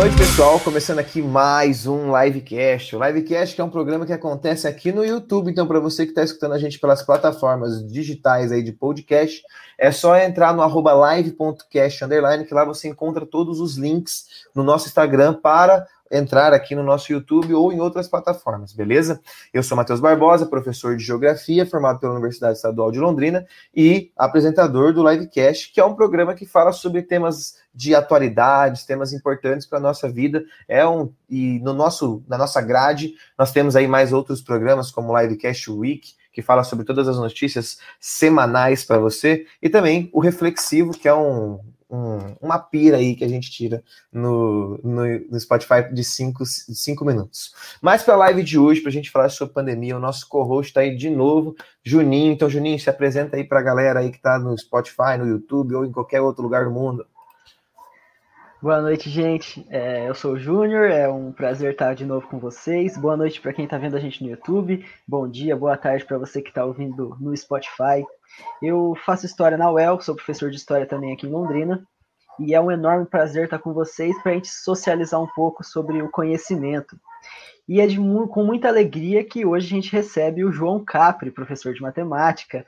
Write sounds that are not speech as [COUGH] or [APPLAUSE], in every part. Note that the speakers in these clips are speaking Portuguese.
Noite, pessoal. Começando aqui mais um Livecast. O Livecast é um programa que acontece aqui no YouTube. Então, para você que está escutando a gente pelas plataformas digitais aí de podcast, é só entrar no arroba live.cast que lá você encontra todos os links no nosso Instagram para entrar aqui no nosso YouTube ou em outras plataformas, beleza? Eu sou Matheus Barbosa, professor de Geografia, formado pela Universidade Estadual de Londrina e apresentador do Livecast, que é um programa que fala sobre temas de atualidades, temas importantes para a nossa vida. É um e no nosso na nossa grade nós temos aí mais outros programas como o Livecast Week, que fala sobre todas as notícias semanais para você, e também o Reflexivo, que é um, um, uma pira aí que a gente tira no, no, no Spotify de 5 cinco, minutos. Mas para a live de hoje, para a gente falar sobre pandemia, o nosso co-host está aí de novo, Juninho. Então, Juninho, se apresenta aí para a galera aí que está no Spotify, no YouTube ou em qualquer outro lugar do mundo. Boa noite, gente. É, eu sou o Júnior, é um prazer estar de novo com vocês. Boa noite para quem está vendo a gente no YouTube. Bom dia, boa tarde para você que está ouvindo no Spotify. Eu faço história na UEL, sou professor de história também aqui em Londrina. E é um enorme prazer estar com vocês para a gente socializar um pouco sobre o conhecimento. E é de, com muita alegria que hoje a gente recebe o João Capri, professor de matemática,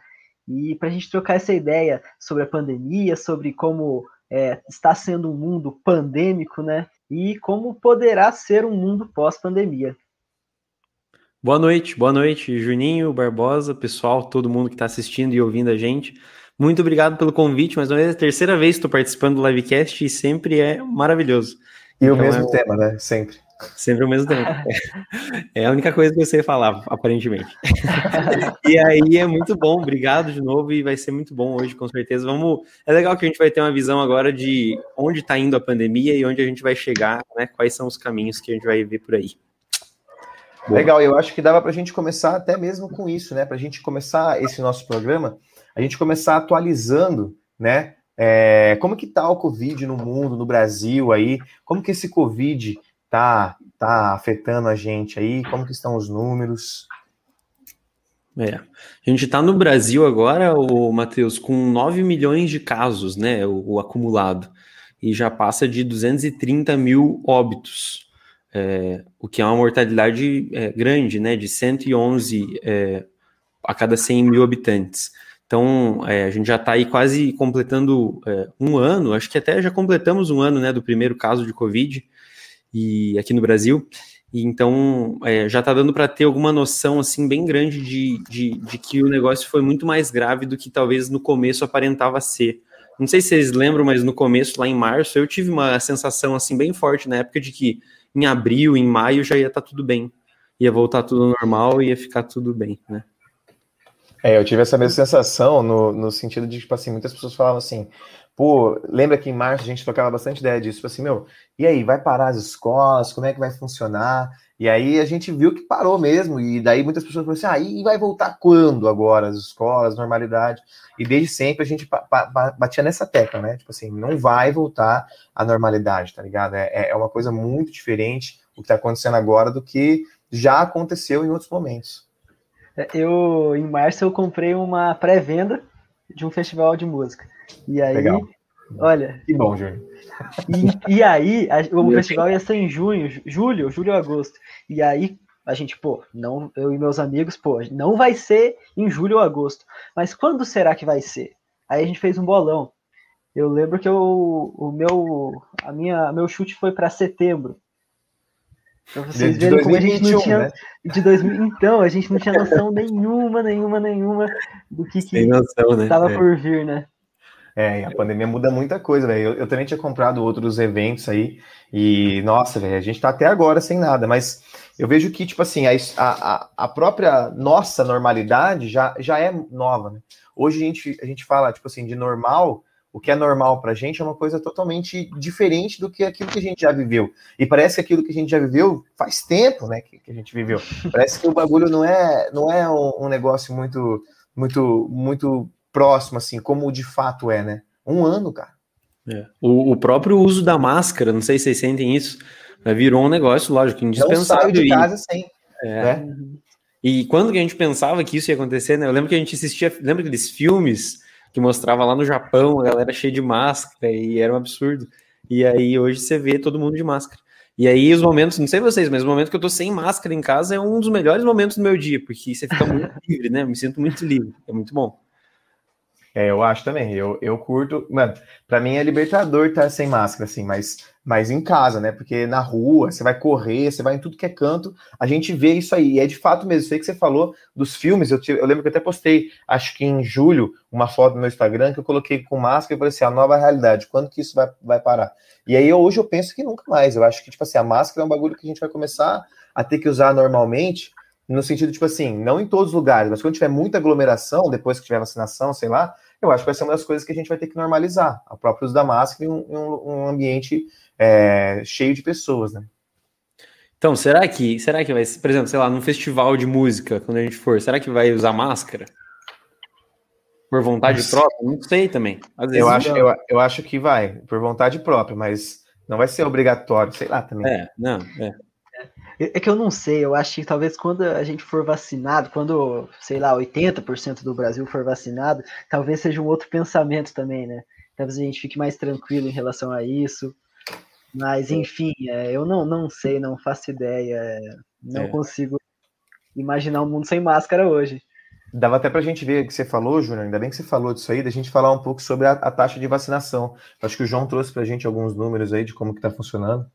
e para a gente trocar essa ideia sobre a pandemia, sobre como é, está sendo um mundo pandêmico, né? E como poderá ser um mundo pós-pandemia. Boa noite, boa noite, Juninho, Barbosa, pessoal, todo mundo que está assistindo e ouvindo a gente. Muito obrigado pelo convite, mas é a terceira vez que estou participando do livecast e sempre é maravilhoso. E então, o mesmo é... tema, né? Sempre. Sempre o mesmo tempo. [LAUGHS] É a única coisa que eu sei falar, aparentemente. [LAUGHS] e aí é muito bom, obrigado de novo e vai ser muito bom hoje, com certeza. Vamos. É legal que a gente vai ter uma visão agora de onde está indo a pandemia e onde a gente vai chegar, né? Quais são os caminhos que a gente vai ver por aí. Legal, eu acho que dava para a gente começar até mesmo com isso, né? Para a gente começar esse nosso programa, a gente começar atualizando, né? É, como que tá o Covid no mundo, no Brasil aí? Como que esse Covid tá, tá afetando a gente aí? Como que estão os números? É. A gente está no Brasil agora, o Matheus, com 9 milhões de casos, né? O, o acumulado. E já passa de 230 mil óbitos. É, o que é uma mortalidade é, grande, né? De 111 é, a cada 100 mil habitantes. Então, é, a gente já está aí quase completando é, um ano, acho que até já completamos um ano, né? Do primeiro caso de Covid e aqui no Brasil. E então é, já está dando para ter alguma noção assim bem grande de, de, de, que o negócio foi muito mais grave do que talvez no começo aparentava ser. Não sei se vocês lembram, mas no começo, lá em março, eu tive uma sensação assim bem forte na época de que em abril, em maio já ia estar tá tudo bem. Ia voltar tudo normal e ia ficar tudo bem, né? É, eu tive essa mesma sensação no, no sentido de, tipo assim, muitas pessoas falavam assim, Pô, lembra que em março a gente trocava bastante ideia disso, tipo assim, meu, e aí, vai parar as escolas, como é que vai funcionar? E aí a gente viu que parou mesmo, e daí muitas pessoas falaram assim, ah, e vai voltar quando agora as escolas, normalidade? E desde sempre a gente batia nessa tecla, né? Tipo assim, não vai voltar à normalidade, tá ligado? É, é uma coisa muito diferente o que está acontecendo agora do que já aconteceu em outros momentos. É, eu, em março, eu comprei uma pré-venda de um festival de música. E aí, Legal. Olha. Que bom, Júnior. E, e aí, a, o festival ia ser em junho, julho, julho ou agosto. E aí, a gente, pô, não, eu e meus amigos, pô, não vai ser em julho ou agosto. Mas quando será que vai ser? Aí a gente fez um bolão. Eu lembro que eu, o meu, a minha, meu chute foi para setembro. Pra vocês de, verem como a gente não tinha. Né? De 2000, então, a gente não tinha noção nenhuma, nenhuma, nenhuma do que, que noção, né? estava é. por vir, né? É, a pandemia muda muita coisa, velho. Eu, eu, também tinha comprado outros eventos aí, e nossa, velho, a gente tá até agora sem nada, mas eu vejo que, tipo assim, a, a, a própria nossa normalidade já, já é nova, né? Hoje a gente, a gente fala, tipo assim, de normal, o que é normal pra gente é uma coisa totalmente diferente do que aquilo que a gente já viveu. E parece que aquilo que a gente já viveu faz tempo, né, que, que a gente viveu. Parece que o bagulho não é, não é um, um negócio muito, muito, muito próximo, assim, como de fato é, né? Um ano, cara. É. O, o, próprio uso da máscara, não sei se vocês sentem isso, né, virou um negócio, lógico, indispensável. Não sai de casa sem. É. Né? E quando que a gente pensava que isso ia acontecer, né? Eu lembro que a gente assistia, lembra aqueles filmes que mostrava lá no Japão, a galera cheia de máscara, e era um absurdo. E aí hoje você vê todo mundo de máscara. E aí os momentos, não sei vocês, mas o momento que eu tô sem máscara em casa é um dos melhores momentos do meu dia, porque você fica muito [LAUGHS] livre, né? Eu me sinto muito livre. É muito bom. É, eu acho também. Eu, eu curto. Mano, pra mim é libertador estar sem máscara, assim, mas, mas em casa, né? Porque na rua, você vai correr, você vai em tudo que é canto, a gente vê isso aí. E é de fato mesmo. Aí que você falou dos filmes. Eu, eu lembro que eu até postei, acho que em julho, uma foto no meu Instagram que eu coloquei com máscara e falei assim: a nova realidade, quando que isso vai, vai parar? E aí hoje eu penso que nunca mais. Eu acho que, tipo assim, a máscara é um bagulho que a gente vai começar a ter que usar normalmente no sentido, tipo assim, não em todos os lugares, mas quando tiver muita aglomeração, depois que tiver vacinação, sei lá, eu acho que vai ser uma das coisas que a gente vai ter que normalizar, o próprio uso da máscara em um, um, ambiente é, cheio de pessoas, né? Então, será que, será que vai, por exemplo, sei lá, num festival de música, quando a gente for, será que vai usar máscara? Por vontade própria? Não sei também. eu, acho, eu, eu acho que vai, por vontade própria, mas não vai ser obrigatório, sei lá também. É, não, é. É que eu não sei, eu acho que talvez quando a gente for vacinado, quando, sei lá, 80% do Brasil for vacinado, talvez seja um outro pensamento também, né? Talvez a gente fique mais tranquilo em relação a isso. Mas, enfim, é, eu não, não sei, não faço ideia. É, não é. consigo imaginar um mundo sem máscara hoje. Dava até para a gente ver o que você falou, Júnior, ainda bem que você falou disso aí, da gente falar um pouco sobre a, a taxa de vacinação. Acho que o João trouxe para a gente alguns números aí de como que está funcionando.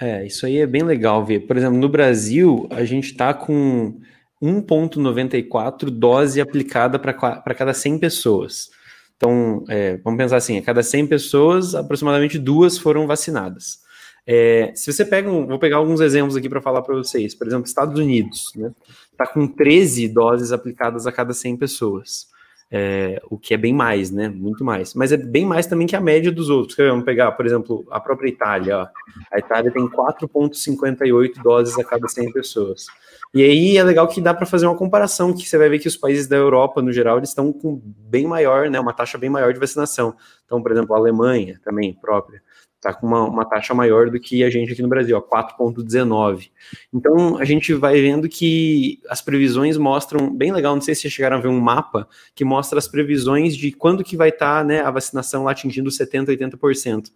É, isso aí é bem legal ver. Por exemplo, no Brasil, a gente está com 1,94 dose aplicada para cada 100 pessoas. Então, é, vamos pensar assim: a cada 100 pessoas, aproximadamente duas foram vacinadas. É, se você pega, um, vou pegar alguns exemplos aqui para falar para vocês. Por exemplo, Estados Unidos, né? Está com 13 doses aplicadas a cada 100 pessoas é, o que é bem mais, né? Muito mais. Mas é bem mais também que a média dos outros. Vamos pegar, por exemplo, a própria Itália. Ó. A Itália tem 4,58 doses a cada 100 pessoas. E aí é legal que dá para fazer uma comparação, que você vai ver que os países da Europa, no geral, eles estão com bem maior, né? Uma taxa bem maior de vacinação. Então, por exemplo, a Alemanha também, própria está com uma, uma, taxa maior do que a gente aqui no Brasil, 4,19. Então a gente vai vendo que as previsões mostram, bem legal, não sei se vocês chegaram a ver um mapa que mostra as previsões de quando que vai estar tá, né, a vacinação lá atingindo 70%, 80%.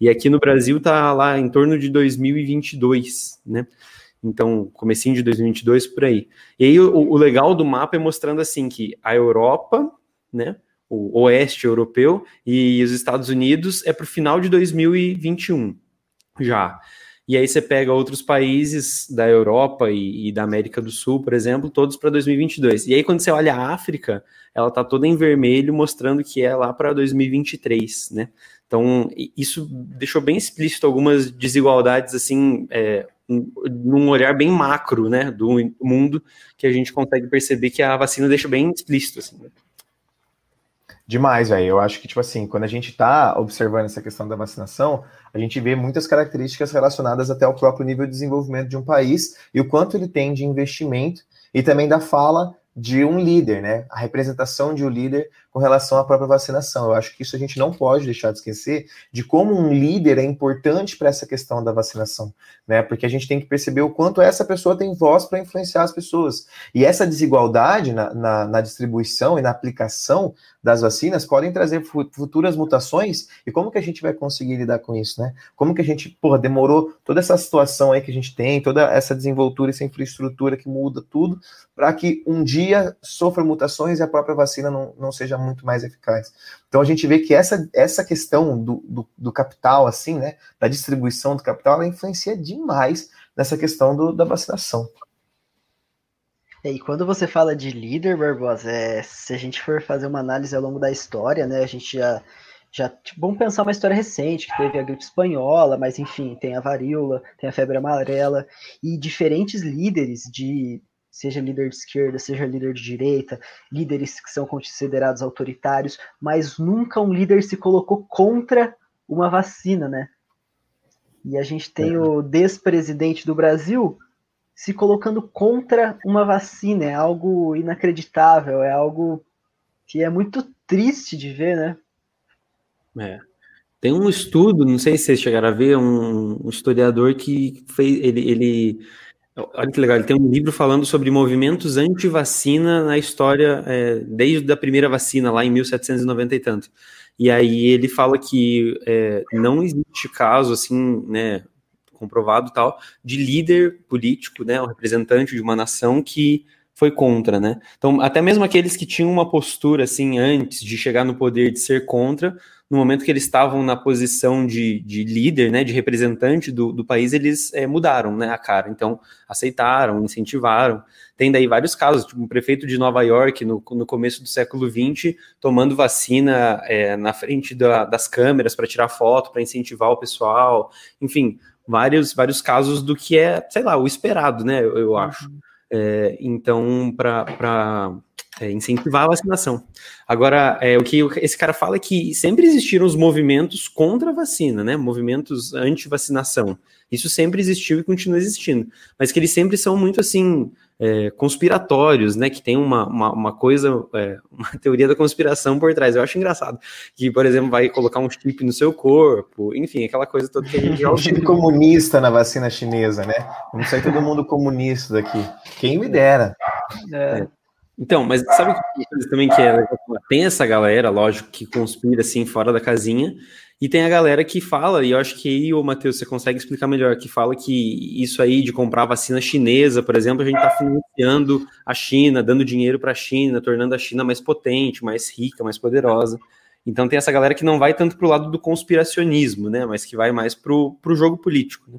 E aqui no Brasil está lá em torno de 2022, né? Então, comecinho de 2022 por aí. E aí o, o legal do mapa é mostrando assim que a Europa, né, o oeste europeu, e os Estados Unidos é para o final de 2021 já. E aí você pega outros países da Europa e, e da América do Sul, por exemplo, todos para 2022. E aí quando você olha a África, ela está toda em vermelho, mostrando que é lá para 2023, né? Então isso deixou bem explícito algumas desigualdades assim, é, num olhar bem macro, né, do mundo, que a gente consegue perceber que a vacina deixa bem explícito. Assim, né? Demais, velho. Eu acho que, tipo assim, quando a gente está observando essa questão da vacinação, a gente vê muitas características relacionadas até ao próprio nível de desenvolvimento de um país e o quanto ele tem de investimento e também da fala de um líder, né? A representação de um líder com relação à própria vacinação. Eu acho que isso a gente não pode deixar de esquecer de como um líder é importante para essa questão da vacinação, né? Porque a gente tem que perceber o quanto essa pessoa tem voz para influenciar as pessoas. E essa desigualdade na, na, na, distribuição e na aplicação das vacinas podem trazer futuras mutações. E como que a gente vai conseguir lidar com isso, né? Como que a gente, porra, demorou toda essa situação aí que a gente tem, toda essa desenvoltura, essa infraestrutura que muda tudo, para que um dia sofra mutações e a própria vacina não, não seja muito mais eficaz. Então a gente vê que essa, essa questão do, do, do capital, assim, né, da distribuição do capital, ela influencia demais nessa questão do, da vacinação. E quando você fala de líder, Barbosa, é, se a gente for fazer uma análise ao longo da história, né, a gente já, já tipo, vamos pensar uma história recente, que teve a gripe espanhola, mas enfim, tem a varíola, tem a febre amarela, e diferentes líderes de seja líder de esquerda, seja líder de direita, líderes que são considerados autoritários, mas nunca um líder se colocou contra uma vacina, né? E a gente tem é. o despresidente do Brasil se colocando contra uma vacina, é algo inacreditável, é algo que é muito triste de ver, né? É. Tem um estudo, não sei se vocês chegaram a ver, um, um historiador que fez, ele, ele Olha que legal, ele tem um livro falando sobre movimentos anti-vacina na história, é, desde a primeira vacina, lá em 1790 e tanto. E aí ele fala que é, não existe caso assim, né, comprovado tal, de líder político, né, representante de uma nação que foi contra, né? Então, até mesmo aqueles que tinham uma postura assim antes de chegar no poder de ser contra, no momento que eles estavam na posição de, de líder, né, de representante do, do país, eles é, mudaram né, a cara. Então, aceitaram, incentivaram. Tem daí vários casos, tipo um prefeito de Nova York, no, no começo do século XX, tomando vacina é, na frente da, das câmeras para tirar foto, para incentivar o pessoal. Enfim, vários, vários casos do que é, sei lá, o esperado, né, eu, eu acho. Uhum. É, então, para é, incentivar a vacinação. Agora, é, o que esse cara fala é que sempre existiram os movimentos contra a vacina, né? Movimentos anti-vacinação. Isso sempre existiu e continua existindo. Mas que eles sempre são muito assim. É, conspiratórios, né? Que tem uma, uma, uma coisa, é, uma [LAUGHS] teoria da conspiração por trás. Eu acho engraçado. Que, por exemplo, vai colocar um chip no seu corpo, enfim, aquela coisa toda que a gente já. [LAUGHS] Um chip comunista na vacina chinesa, né? Vamos sair todo mundo comunista daqui. Quem me dera. É. Então, mas sabe que também que é Tem essa galera, lógico, que conspira assim fora da casinha, e tem a galera que fala, e eu acho que aí, ô Matheus, você consegue explicar melhor, que fala que isso aí de comprar vacina chinesa, por exemplo, a gente está financiando a China, dando dinheiro para a China, tornando a China mais potente, mais rica, mais poderosa. Então tem essa galera que não vai tanto para o lado do conspiracionismo, né? Mas que vai mais para o jogo político. Né?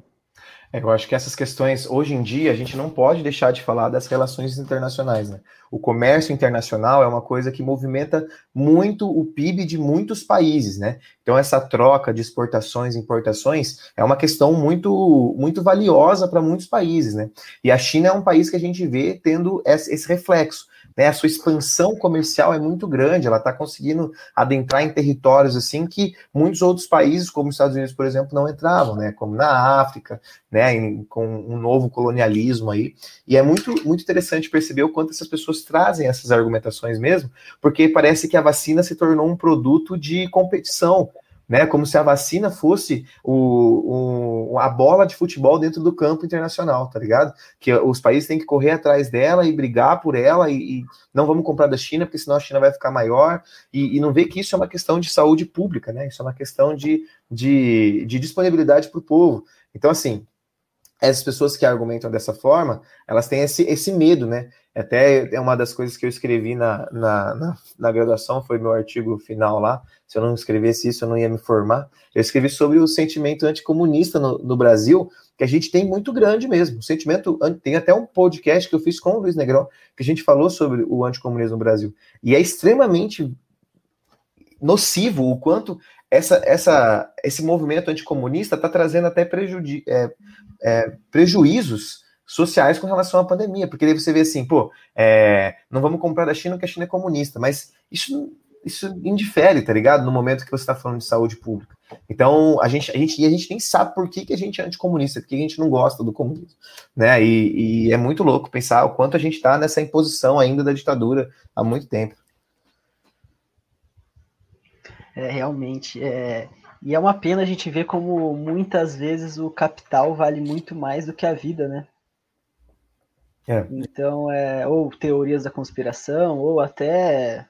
É, eu acho que essas questões, hoje em dia, a gente não pode deixar de falar das relações internacionais. Né? O comércio internacional é uma coisa que movimenta muito o PIB de muitos países. Né? Então, essa troca de exportações e importações é uma questão muito, muito valiosa para muitos países. Né? E a China é um país que a gente vê tendo esse reflexo né? A sua expansão comercial é muito grande, ela está conseguindo adentrar em territórios assim que muitos outros países, como os Estados Unidos, por exemplo, não entravam, né? Como na África, né? Em, com um novo colonialismo aí. E é muito, muito interessante perceber o quanto essas pessoas trazem essas argumentações mesmo, porque parece que a vacina se tornou um produto de competição né? Como se a vacina fosse o, o, a bola de futebol dentro do campo internacional, tá ligado? Que os países têm que correr atrás dela e brigar por ela e, e não vamos comprar da China, porque senão a China vai ficar maior, e, e, não vê que isso é uma questão de saúde pública, né? Isso é uma questão de, de, de disponibilidade para o povo. Então, assim, essas pessoas que argumentam dessa forma, elas têm esse, esse medo, né? Até é uma das coisas que eu escrevi na, na, na, na, graduação, foi meu artigo final lá. Se eu não escrevesse isso, eu não ia me formar. Eu escrevi sobre o sentimento anticomunista no, no Brasil, que a gente tem muito grande mesmo. O sentimento, tem até um podcast que eu fiz com o Luiz Negrão, que a gente falou sobre o anticomunismo no Brasil. E é extremamente nocivo o quanto essa, essa, esse movimento anticomunista está trazendo até é, é, prejuízos sociais com relação à pandemia, porque daí você vê assim, pô, é, não vamos comprar da China porque a China é comunista, mas isso, isso indifere, tá ligado? No momento que você está falando de saúde pública. Então, a gente, a gente, e a gente nem sabe por que, que a gente é anticomunista, porque a gente não gosta do comunismo, né? E, e é muito louco pensar o quanto a gente está nessa imposição ainda da ditadura há muito tempo. É, realmente, é... e é uma pena a gente ver como muitas vezes o capital vale muito mais do que a vida, né? É. Então, é, ou teorias da conspiração, ou até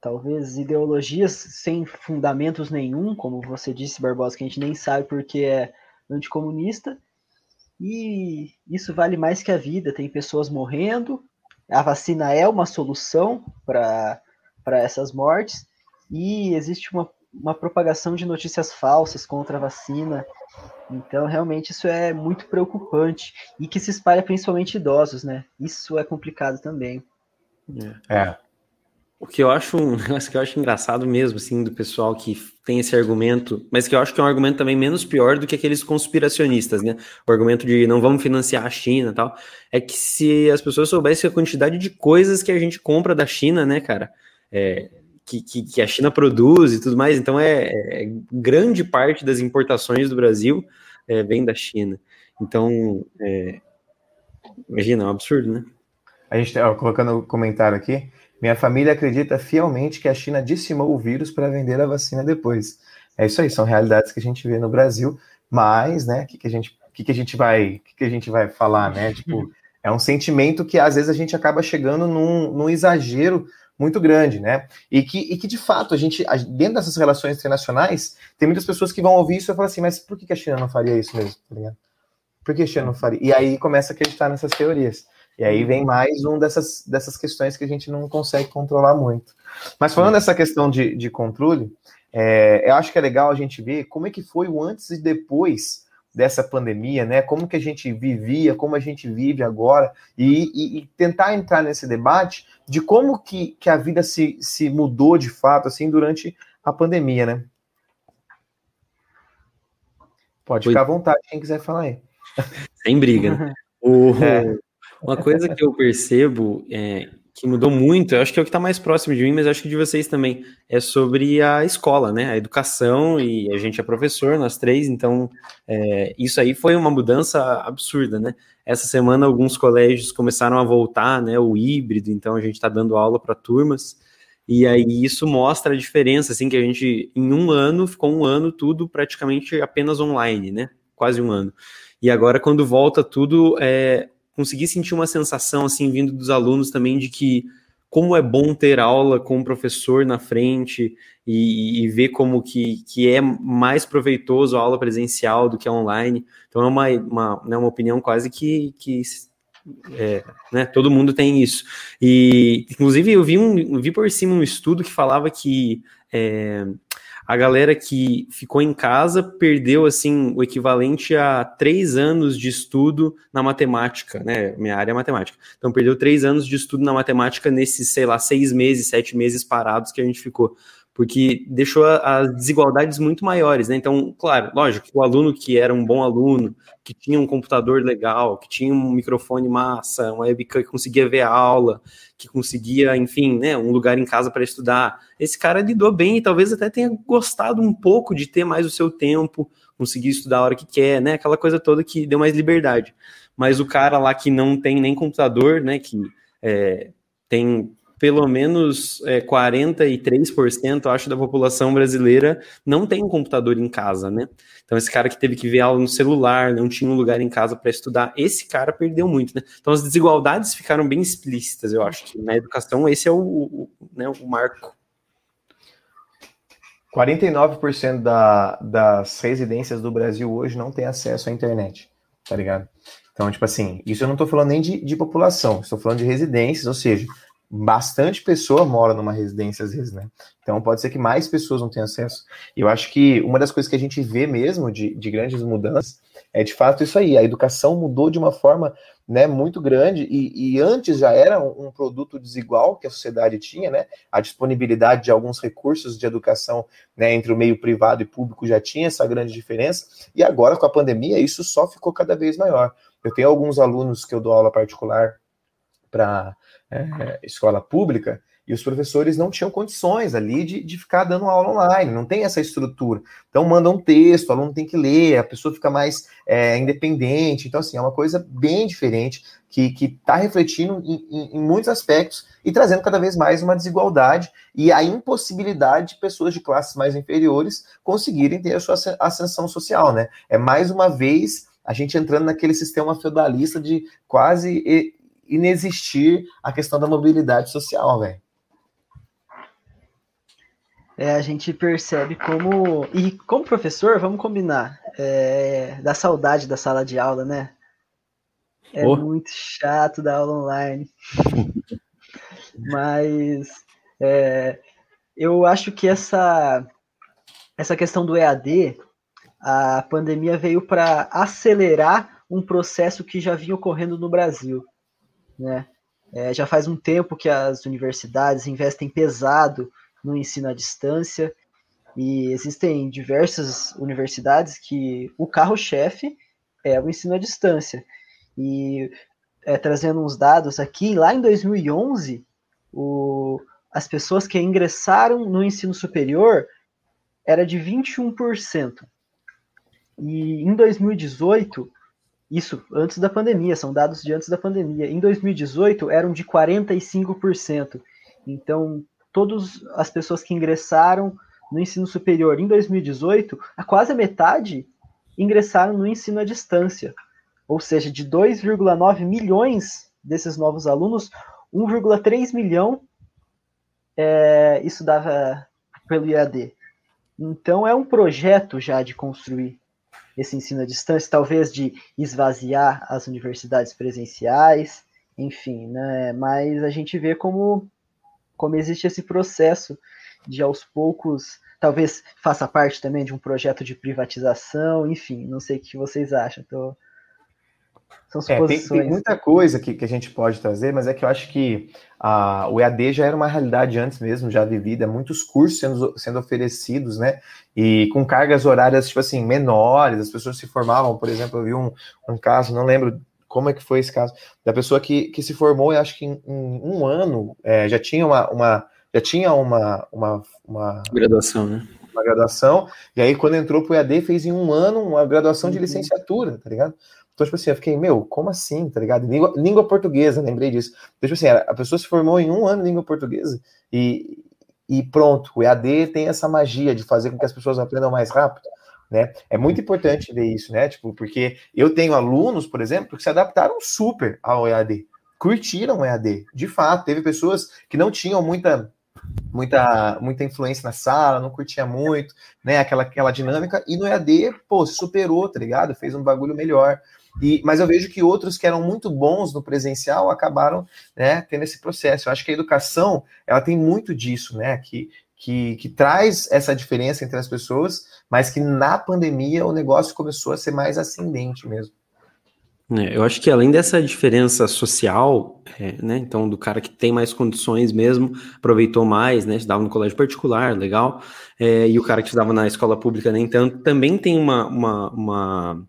talvez ideologias sem fundamentos nenhum, como você disse, Barbosa, que a gente nem sabe porque é anticomunista. E isso vale mais que a vida. Tem pessoas morrendo, a vacina é uma solução para essas mortes, e existe uma, uma propagação de notícias falsas contra a vacina. Então, realmente, isso é muito preocupante e que se espalha principalmente idosos, né? Isso é complicado também. É. é. O que eu acho, um [LAUGHS] que eu acho engraçado mesmo, assim, do pessoal que tem esse argumento, mas que eu acho que é um argumento também menos pior do que aqueles conspiracionistas, né? O argumento de não vamos financiar a China e tal, é que se as pessoas soubessem a quantidade de coisas que a gente compra da China, né, cara? É, que, que, que, a China produz e tudo mais. Então, é, é grande parte das importações do Brasil é, vem da China. Então, é, imagina, é um absurdo, né? A gente, ó, colocando o um comentário aqui, minha família acredita fielmente que a China dissimou o vírus para vender a vacina depois. É isso aí, são realidades que a gente vê no Brasil, mas, né, o que, que a gente, que, que a gente vai, que, que a gente vai falar, né? Tipo, [LAUGHS] é um sentimento que às vezes a gente acaba chegando num, num exagero muito grande, né? E que, e que de fato a gente, dentro dessas relações internacionais, tem muitas pessoas que vão ouvir isso e falar assim, mas por que a China não faria isso mesmo? Tá por que a China não faria? E aí começa a acreditar nessas teorias. E aí vem mais um dessas, dessas questões que a gente não consegue controlar muito. Mas falando dessa questão de, de controle, é, eu acho que é legal a gente ver como é que foi o antes e depois dessa pandemia, né? Como que a gente vivia, como a gente vive agora, e, e, e, tentar entrar nesse debate de como que, que a vida se, se mudou de fato, assim, durante a pandemia, né? Pode ficar à vontade, quem quiser falar aí. Sem briga, né? [LAUGHS] O, é. Uma coisa que eu percebo é, que mudou muito, eu acho que é o que está mais próximo de mim, mas acho que de vocês também, é sobre a escola, né? A educação, e a gente é professor, nós três, então é, isso aí foi uma mudança absurda, né? Essa semana alguns colégios começaram a voltar, né? O híbrido, então a gente está dando aula para turmas, e aí isso mostra a diferença, assim, que a gente, em um ano, ficou um ano tudo praticamente apenas online, né? Quase um ano. E agora, quando volta tudo, é, consegui sentir uma sensação, assim, vindo dos alunos também, de que como é bom ter aula com o professor na frente e, e, ver como que, que é mais proveitoso a aula presencial do que a online. Então é uma, uma, né, uma opinião quase que, que é, né, todo mundo tem isso. E, inclusive, eu vi, um, vi por cima um estudo que falava que é, a galera que ficou em casa perdeu assim o equivalente a três anos de estudo na matemática, né? Minha área é matemática. Então perdeu três anos de estudo na matemática nesses, sei lá, seis meses, sete meses parados que a gente ficou porque deixou as desigualdades muito maiores, né? Então, claro, lógico, o aluno que era um bom aluno, que tinha um computador legal, que tinha um microfone massa, uma webcam que conseguia ver a aula, que conseguia, enfim, né, um lugar em casa para estudar, esse cara lidou bem e talvez até tenha gostado um pouco de ter mais o seu tempo, conseguir estudar a hora que quer, né? Aquela coisa toda que deu mais liberdade. Mas o cara lá que não tem nem computador, né, que é, tem pelo menos é, 43%, acho, da população brasileira não tem um computador em casa, né? Então, esse cara que teve que ver aula no celular, não tinha um lugar em casa para estudar, esse cara perdeu muito, né? Então, as desigualdades ficaram bem explícitas, eu acho que na educação esse é o, o, né, o marco. 49% da, das residências do Brasil hoje não tem acesso à internet, tá ligado? Então, tipo assim, isso eu não estou falando nem de, de população, estou falando de residências, ou seja, bastante pessoa mora numa residência às vezes, né? Então pode ser que mais pessoas não tenham acesso. Eu acho que uma das coisas que a gente vê mesmo de, de grandes mudanças é de fato isso aí. A educação mudou de uma forma né, muito grande e, e antes já era um, um, produto desigual que a sociedade tinha, né? A disponibilidade de alguns recursos de educação né, entre o meio privado e público já tinha essa grande diferença. E agora com a pandemia isso só ficou cada vez maior. Eu tenho alguns alunos que eu dou aula particular para é, escola pública e os professores não tinham condições ali de, de ficar dando aula online, não tem essa estrutura. Então, manda um texto, o aluno tem que ler, a pessoa fica mais é, independente. Então, assim, é uma coisa bem diferente que está refletindo em, em, em, muitos aspectos e trazendo cada vez mais uma desigualdade e a impossibilidade de pessoas de classes mais inferiores conseguirem ter a sua ascensão social, né? É mais uma vez a gente entrando naquele sistema feudalista de quase inexistir a questão da mobilidade social, velho. É, a gente percebe como. E como professor, vamos combinar. É, da saudade da sala de aula, né? É oh. muito chato dar aula online. [LAUGHS] Mas é, eu acho que essa, essa questão do EAD, a pandemia veio para acelerar um processo que já vinha ocorrendo no Brasil né? É, já faz um tempo que as universidades investem pesado no ensino à distância e existem diversas universidades que o carro-chefe é o ensino à distância. E é, trazendo uns dados aqui, lá em 2011, o, as pessoas que ingressaram no ensino superior era de 21%. E em 2018, isso antes da pandemia, são dados de antes da pandemia. Em 2018 eram de 45%. Então, todas as pessoas que ingressaram no ensino superior em 2018, a quase a metade ingressaram no ensino à distância. Ou seja, de 2,9 milhões desses novos alunos, 1,3 milhão é, estudava pelo IAD. Então é um projeto já de construir esse ensino à distância, talvez de esvaziar as universidades presenciais, enfim, né? Mas a gente vê como, como existe esse processo de aos poucos, talvez faça parte também de um projeto de privatização, enfim, não sei o que vocês acham. Tô, são É, tem, tem, muita coisa que, que a gente pode trazer, mas é que eu acho que a, o EAD já era uma realidade antes mesmo, já vivida, muitos cursos sendo, sendo oferecidos, né? E com cargas horárias, tipo assim, menores, as pessoas se formavam, por exemplo, eu vi um, um caso, não lembro como é que foi esse caso, da pessoa que, que se formou, eu acho que em, em um ano é, já tinha uma, uma já tinha uma, uma, uma graduação, né? Uma graduação, e aí quando entrou pro EAD fez em um ano uma graduação de uhum. licenciatura, tá ligado? Então, tipo assim, eu fiquei, meu, como assim, tá ligado? Língua, língua portuguesa, lembrei disso. Então, tipo assim, a pessoa se formou em um ano em língua portuguesa e, e pronto, o EAD tem essa magia de fazer com que as pessoas aprendam mais rápido, né? É muito importante ver isso, né? Tipo, porque eu tenho alunos, por exemplo, que se adaptaram super ao EAD, curtiram o EAD. De fato, teve pessoas que não tinham muita muita muita influência na sala, não curtia muito, né, aquela aquela dinâmica e no EAD, pô, superou, tá ligado? Fez um bagulho melhor. E, mas eu vejo que outros que eram muito bons no presencial acabaram né, tendo esse processo. Eu acho que a educação ela tem muito disso, né? Que, que, que traz essa diferença entre as pessoas, mas que na pandemia o negócio começou a ser mais ascendente mesmo. É, eu acho que além dessa diferença social, é, né, então do cara que tem mais condições mesmo, aproveitou mais, né, estudava no colégio particular, legal, é, e o cara que estudava na escola pública nem tanto, também tem uma, uma, uma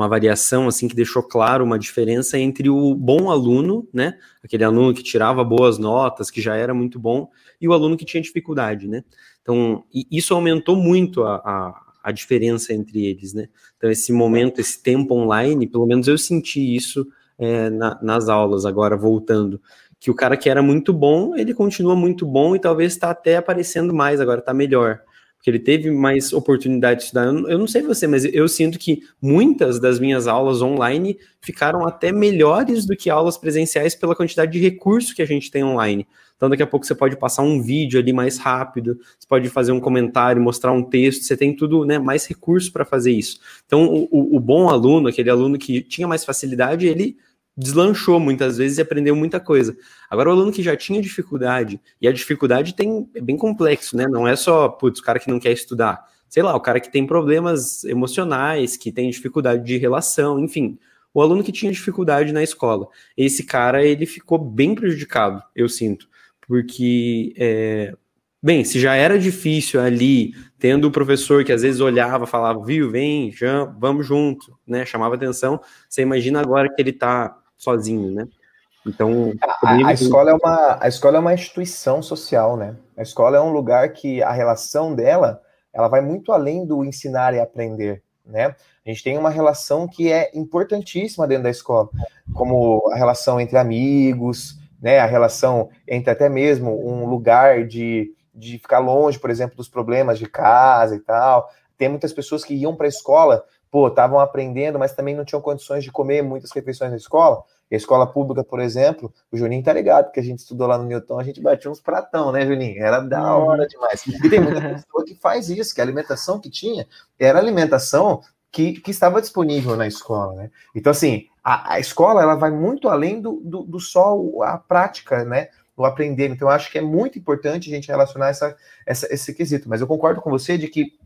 uma variação assim que deixou claro uma diferença entre o bom aluno, né, aquele aluno que tirava boas notas, que já era muito bom, e o aluno que tinha dificuldade, né? Então, isso aumentou muito a, a, a diferença entre eles, né? Então, esse momento, esse tempo online, pelo menos eu senti isso é, na, nas aulas, agora voltando, que o cara que era muito bom, ele continua muito bom e talvez está até aparecendo mais, agora está melhor porque ele teve mais oportunidade de estudar. Eu não sei você, mas eu sinto que muitas das minhas aulas online ficaram até melhores do que aulas presenciais pela quantidade de recurso que a gente tem online. Então, daqui a pouco você pode passar um vídeo ali mais rápido, você pode fazer um comentário, mostrar um texto, você tem tudo, né, mais recurso para fazer isso. Então, o, o bom aluno, aquele aluno que tinha mais facilidade, ele deslanchou muitas vezes e aprendeu muita coisa. Agora, o aluno que já tinha dificuldade, e a dificuldade tem, é bem complexo, né? Não é só, putz, o cara que não quer estudar. Sei lá, o cara que tem problemas emocionais, que tem dificuldade de relação, enfim. O aluno que tinha dificuldade na escola. Esse cara, ele ficou bem prejudicado, eu sinto. Porque, é, bem, se já era difícil ali, tendo o professor que às vezes olhava, falava, viu, vem, já, vamos junto, né? Chamava atenção. Você imagina agora que ele está sozinho, né? Então, a, a, escola é uma, a escola é uma instituição social, né? A escola é um lugar que a relação dela, ela vai muito além do ensinar e aprender, né? A gente tem uma relação que é importantíssima dentro da escola, como a relação entre amigos, né? A relação entre até mesmo um lugar de, de ficar longe, por exemplo, dos problemas de casa e tal. Tem muitas pessoas que iam para a escola pô, estavam aprendendo, mas também não tinham condições de comer muitas refeições na escola. E a escola pública, por exemplo, o Juninho tá ligado, porque a gente estudou lá no Newton, a gente batia uns pratão, né, Juninho? Era da uhum. hora demais. E tem muita pessoa que faz isso, que a alimentação que tinha era alimentação que, que estava disponível na escola, né? Então, assim, a, a escola, ela vai muito além do, do, do só a prática, né? O aprender. Então, eu acho que é muito importante a gente relacionar essa, essa, esse quesito. Mas eu concordo com você de que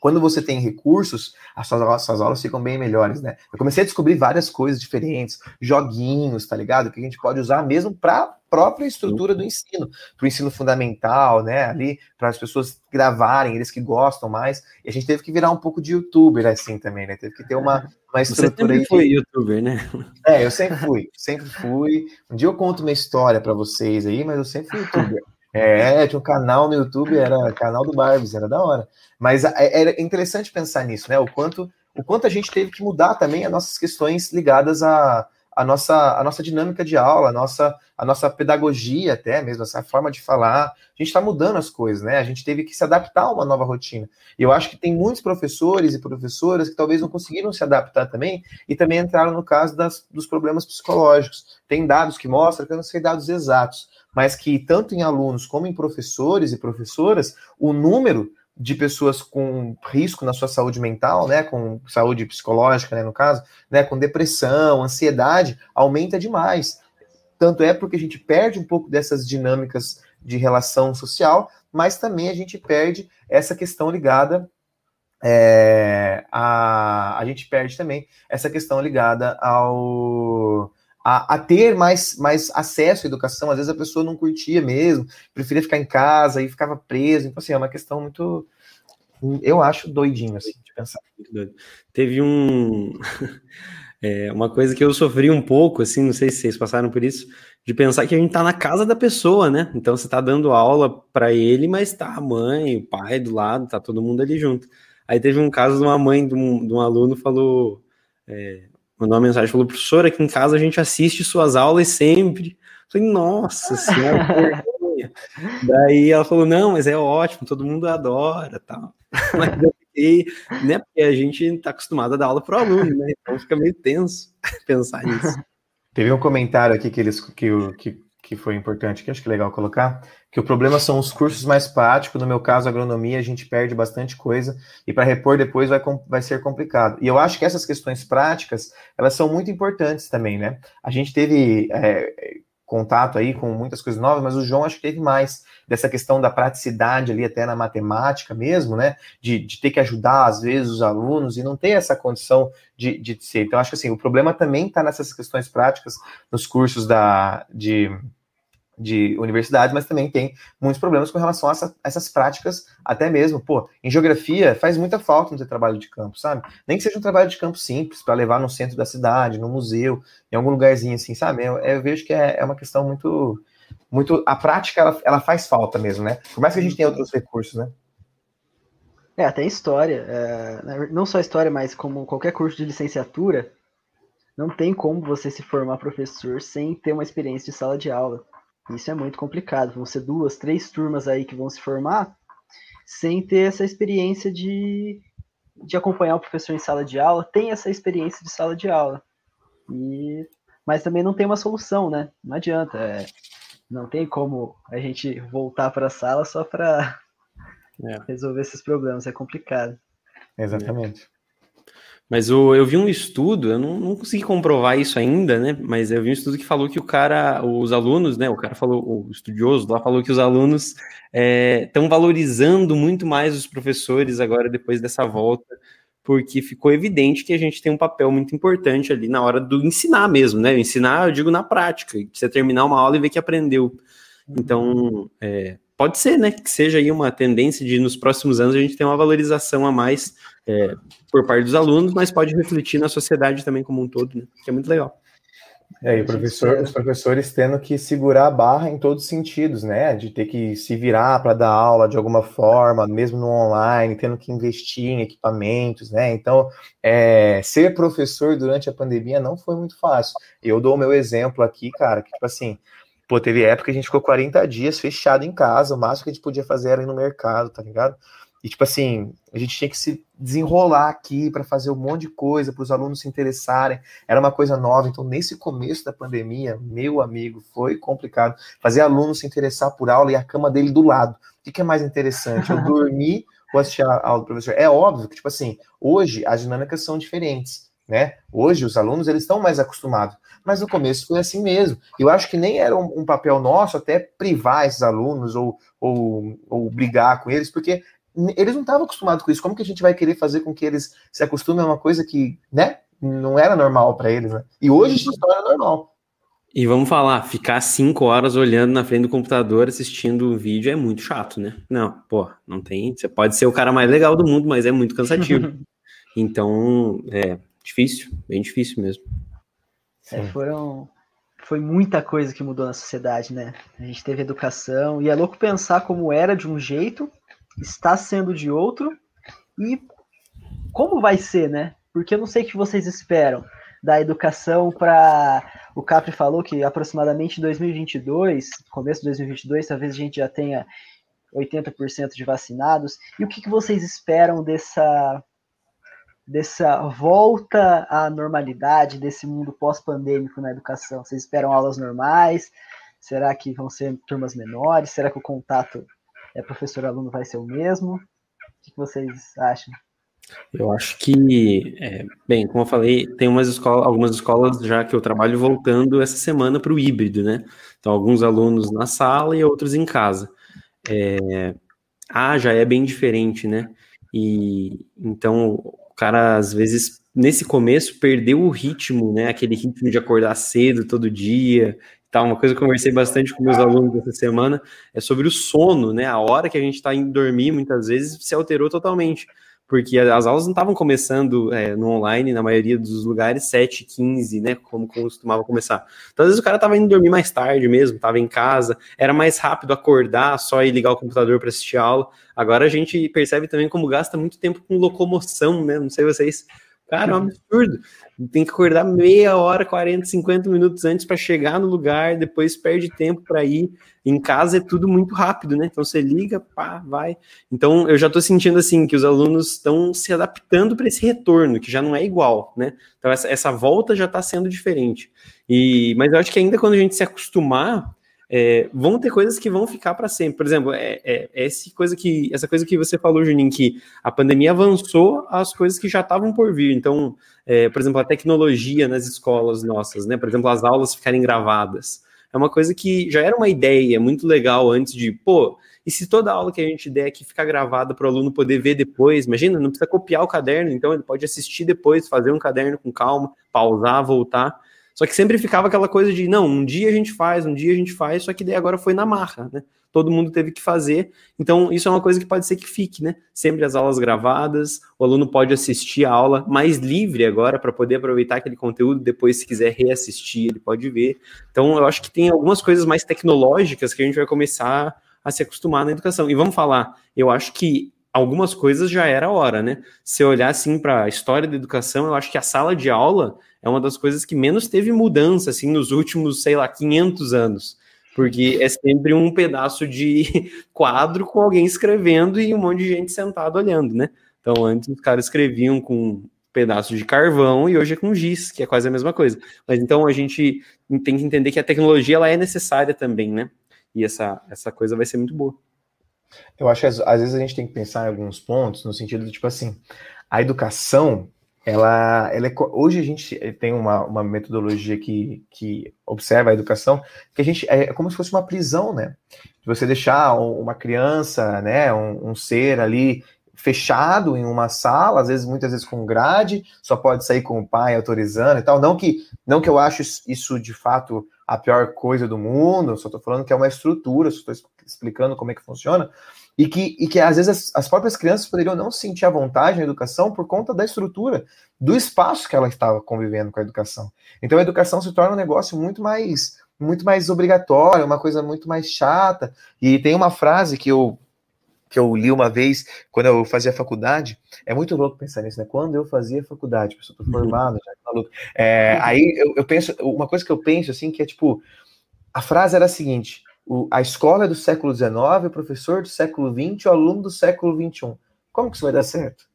quando você tem recursos, as suas, as suas aulas ficam bem melhores, né? Eu comecei a descobrir várias coisas diferentes, joguinhos, tá ligado? Que a gente pode usar mesmo para própria estrutura do ensino, para o ensino fundamental, né? Ali, para as pessoas gravarem, eles que gostam mais. E a gente teve que virar um pouco de youtuber assim também, né? Teve que ter uma, uma estrutura. Você sempre foi youtuber, né? É, eu sempre fui, sempre fui. Um dia eu conto uma história para vocês aí, mas eu sempre fui youtuber. [LAUGHS] É, tinha um canal no YouTube, era canal do Barbies, era da hora. Mas é, era interessante pensar nisso, né? O quanto, o quanto a gente teve que mudar também as nossas questões ligadas à, à, nossa, à nossa dinâmica de aula, a nossa, a nossa pedagogia até mesmo, essa forma de falar. A gente está mudando as coisas, né? A gente teve que se adaptar a uma nova rotina. E eu acho que tem muitos professores e professoras que talvez não conseguiram se adaptar também e também entraram no caso das, dos problemas psicológicos. Tem dados que mostram, que eu não sei dados exatos, mas que tanto em alunos como em professores e professoras, o número de pessoas com risco na sua saúde mental, né, com saúde psicológica, né, no caso, né, com depressão, ansiedade, aumenta demais. Tanto é porque a gente perde um pouco dessas dinâmicas de relação social, mas também a gente perde essa questão ligada é, a, a gente perde também essa questão ligada ao a, a, ter mais, mais acesso à educação. Às vezes a pessoa não curtia mesmo, preferia ficar em casa e ficava preso. Então, assim, é uma questão muito. Eu acho doidinho, assim, de pensar. Teve um. [LAUGHS] É, uma coisa que eu sofri um pouco, assim, não sei se vocês passaram por isso, de pensar que a gente tá na casa da pessoa, né? Então você tá dando aula para ele, mas tá a mãe, o pai do lado, tá todo mundo ali junto. Aí teve um caso de uma mãe de um, de um aluno falou, é, mandou uma mensagem, falou, professor, aqui em casa a gente assiste suas aulas sempre. Eu falei, nossa senhora, Daí ela falou, não, mas é ótimo, todo mundo adora, tal. [LAUGHS] Mas eu fiquei, né, porque a gente tá acostumado a dar aula para o aluno, né, então fica meio tenso [LAUGHS] pensar nisso. Teve um comentário aqui que eles que, que que foi importante, que acho que é legal colocar, que o problema são os cursos mais práticos, no meu caso, agronomia, a gente perde bastante coisa, e para repor depois vai, vai ser complicado. E eu acho que essas questões práticas, elas são muito importantes também, né? A gente teve é, contato aí com muitas coisas novas, mas o João acho que teve mais dessa questão da praticidade ali, até na matemática mesmo, né? De, de ter que ajudar, às vezes, os alunos e não ter essa condição de, de ser. Então, acho que assim, o problema também está nessas questões práticas, nos cursos da, de de universidade, mas também tem muitos problemas com relação a, essa, essas práticas, até mesmo, pô, em geografia faz muita falta no ter trabalho de campo, sabe? Nem que seja um trabalho de campo simples, para levar no centro da cidade, no museu, em algum lugarzinho assim, sabe? Eu, eu vejo que é, é, uma questão muito, muito, a prática, ela, ela faz falta mesmo, né? Por mais que a gente tenha outros recursos, né? É, até história, é, não só história, mas como qualquer curso de licenciatura, não tem como você se formar professor sem ter uma experiência de sala de aula. Isso é muito complicado. Vão ser duas, três turmas aí que vão se formar sem ter essa experiência de, de acompanhar o professor em sala de aula. Tem essa experiência de sala de aula. E, mas também não tem uma solução, né? Não adianta. É, não tem como a gente voltar para a sala só para é. resolver esses problemas. É complicado. Exatamente. Mas o, eu vi um estudo, eu não, não, consegui comprovar isso ainda, né? Mas eu vi um estudo que falou que o cara, os alunos, né? O cara falou, o estudioso lá falou que os alunos estão é, valorizando muito mais os professores agora depois dessa volta, porque ficou evidente que a gente tem um papel muito importante ali na hora do ensinar mesmo, né? Ensinar, eu digo na prática, você terminar uma aula e ver que aprendeu. Então, é, pode ser, né, que seja aí uma tendência de nos próximos anos a gente ter uma valorização a mais é, por parte dos alunos, mas pode refletir na sociedade também como um todo, né, que é muito legal. É, e professor, os professores tendo que segurar a barra em todos os sentidos, né? De ter que se virar para dar aula de alguma forma, mesmo no online, tendo que investir em equipamentos, né? Então, é, ser professor durante a pandemia não foi muito fácil. Eu dou o meu exemplo aqui, cara, que tipo assim, Pô, teve época que a gente ficou 40 dias fechado em casa, o máximo que a gente podia fazer era ir no mercado, tá ligado? E, tipo assim, a gente tinha que se desenrolar aqui para fazer um monte de coisa, para os alunos se interessarem. Era uma coisa nova. Então, nesse começo da pandemia, meu amigo, foi complicado. Fazer aluno se interessar por aula e a cama dele do lado. O que, é mais interessante? Eu [LAUGHS] dormir ou assistir a aula do professor? É óbvio que, tipo assim, hoje as dinâmicas são diferentes, né? Hoje os alunos, eles estão mais acostumados mas no começo foi assim mesmo. Eu acho que nem era um, um papel nosso até privar esses alunos ou, ou, ou brigar com eles, porque eles não estavam acostumados com isso. Como que a gente vai querer fazer com que eles se acostumem a uma coisa que, né, não era normal para eles, né? E hoje isso se torna normal. E vamos falar, ficar cinco horas olhando na frente do computador assistindo o vídeo é muito chato, né? Não, pô, não tem. Você pode ser o cara mais legal do mundo, mas é muito cansativo. [LAUGHS] então, é difícil, bem difícil mesmo. É, foram, foi muita coisa que mudou na sociedade, né? A gente teve educação, e é louco pensar como era de um jeito, está sendo de outro, e como vai ser, né? Porque eu não sei o que vocês esperam da educação para. O Capri falou que aproximadamente em 2022, começo de 2022, talvez a gente já tenha 80% de vacinados. E o que, que vocês esperam dessa dessa volta à normalidade desse mundo pós-pandêmico na educação? Vocês esperam aulas normais? Será que vão ser turmas menores? Será que o contato é professor-aluno vai ser o mesmo? O que vocês acham? Eu acho que, é, bem, como eu falei, tem umas escolas, algumas escolas já que eu trabalho voltando essa semana para o híbrido, né? Então, alguns alunos na sala e outros em casa. É, ah, já é bem diferente, né? E então cara às vezes nesse começo perdeu o ritmo, né? Aquele ritmo de acordar cedo todo dia. Tá, uma coisa que eu conversei bastante com meus alunos essa semana é sobre o sono, né? A hora que a gente está indo dormir muitas vezes se alterou totalmente porque as aulas não estavam começando é, no online, na maioria dos lugares, 7, 15, né, como costumava começar. Então, às vezes o cara estava indo dormir mais tarde mesmo, estava em casa, era mais rápido acordar, só ir ligar o computador para assistir a aula. Agora a gente percebe também como gasta muito tempo com locomoção, né, não sei vocês, Cara, é um absurdo. Tem que acordar meia hora, 40, 50 minutos antes para chegar no lugar, depois perde tempo para ir. Em casa é tudo muito rápido, né? Então você liga, pá, vai. Então eu já estou sentindo assim que os alunos estão se adaptando para esse retorno, que já não é igual, né? Então essa, essa volta já está sendo diferente. E, mas eu acho que ainda quando a gente se acostumar, é, vão ter coisas que vão ficar para sempre. Por exemplo, é, é, é essa, coisa que, essa coisa que você falou, Juninho, que a pandemia avançou as coisas que já estavam por vir. Então, é, por exemplo, a tecnologia nas escolas nossas, né? Por exemplo, as aulas ficarem gravadas. É uma coisa que já era uma ideia muito legal antes de, pô, e se toda aula que a gente der aqui ficar gravada para o aluno poder ver depois, imagina, não precisa copiar o caderno, então ele pode assistir depois, fazer um caderno com calma, pausar, voltar. Só que sempre ficava aquela coisa de, não, um dia a gente faz, um dia a gente faz, só que daí agora foi na marra, né? Todo mundo teve que fazer. Então, isso é uma coisa que pode ser que fique, né? Sempre as aulas gravadas, o aluno pode assistir a aula mais livre agora para poder aproveitar aquele conteúdo, depois, se quiser reassistir, ele pode ver. Então, eu acho que tem algumas coisas mais tecnológicas que a gente vai começar a se acostumar na educação. E vamos falar, eu acho que algumas coisas já era hora, né? Se olhar assim para a história da educação, eu acho que a sala de aula é uma das coisas que menos teve mudança assim nos últimos, sei lá, 500 anos, porque é sempre um pedaço de [LAUGHS] quadro com alguém escrevendo e um monte de gente sentado olhando, né? Então antes os caras escreviam com pedaço de carvão e hoje é com giz, que é quase a mesma coisa. Mas então a gente tem que entender que a tecnologia ela é necessária também, né? E essa, essa coisa vai ser muito boa. Eu acho que às, vezes a gente tem que pensar em alguns pontos no sentido de tipo assim, a educação ela, ela é, hoje a gente tem uma, uma metodologia que, que observa a educação, que a gente é, é como se fosse uma prisão, né? Você deixar uma criança, né, um, um, ser ali fechado em uma sala, às vezes muitas vezes com grade, só pode sair com o pai autorizando e tal. Não que não que eu acho isso de fato a pior coisa do mundo, só estou falando que é uma estrutura, só estou explicando como é que funciona e que, e que às vezes as, as, próprias crianças poderiam não se sentir à vontade na educação por conta da estrutura, do espaço que ela estava convivendo com a educação. Então a educação se torna um negócio muito mais muito mais obrigatório, uma coisa muito mais chata. E tem uma frase que eu que eu li uma vez quando eu fazia faculdade. É muito louco pensar nisso, né? Quando eu fazia faculdade, eu estou formado já, tá louco. É, aí eu, eu penso, uma coisa que eu penso assim, que é tipo, a frase era a seguinte: o, a escola é do século XIX, o professor do século XX, o aluno do século XXI. Como que isso vai dar certo?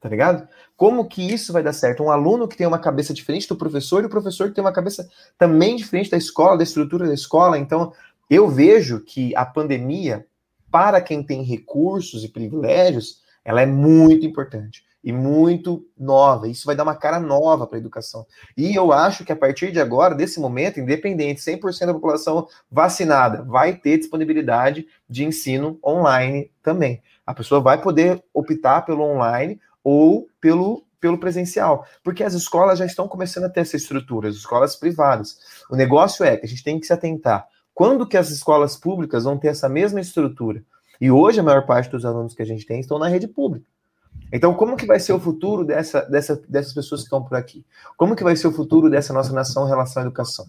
Tá ligado? Como que isso vai dar certo? Um aluno que tem uma cabeça diferente do professor e o professor que tem uma cabeça também diferente da escola, da estrutura da escola. Então, eu vejo que a pandemia, para quem tem recursos e privilégios, ela é muito importante e muito nova. Isso vai dar uma cara nova para a educação. E eu acho que a partir de agora, desse momento, independente, 100% da população vacinada vai ter disponibilidade de ensino online também. A pessoa vai poder optar pelo online ou pelo pelo presencial, porque as escolas já estão começando a ter essa estrutura, as escolas privadas. O negócio é que a gente tem que se atentar. Quando que as escolas públicas vão ter essa mesma estrutura? E hoje a maior parte dos alunos que a gente tem estão na rede pública. Então, como que vai ser o futuro dessa, dessa, dessas pessoas que estão por aqui? Como que vai ser o futuro dessa nossa nação em relação à educação?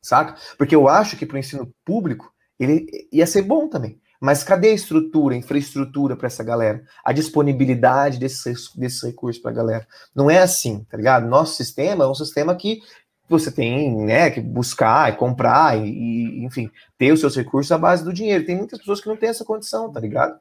Saca? Porque eu acho que para o ensino público ele ia ser bom também. Mas cadê a estrutura, a infraestrutura para essa galera? A disponibilidade desses, desses recursos para a galera? Não é assim, tá ligado? Nosso sistema é um sistema que você tem né, que buscar e comprar e, e, enfim, ter os seus recursos à base do dinheiro. Tem muitas pessoas que não têm essa condição, tá ligado?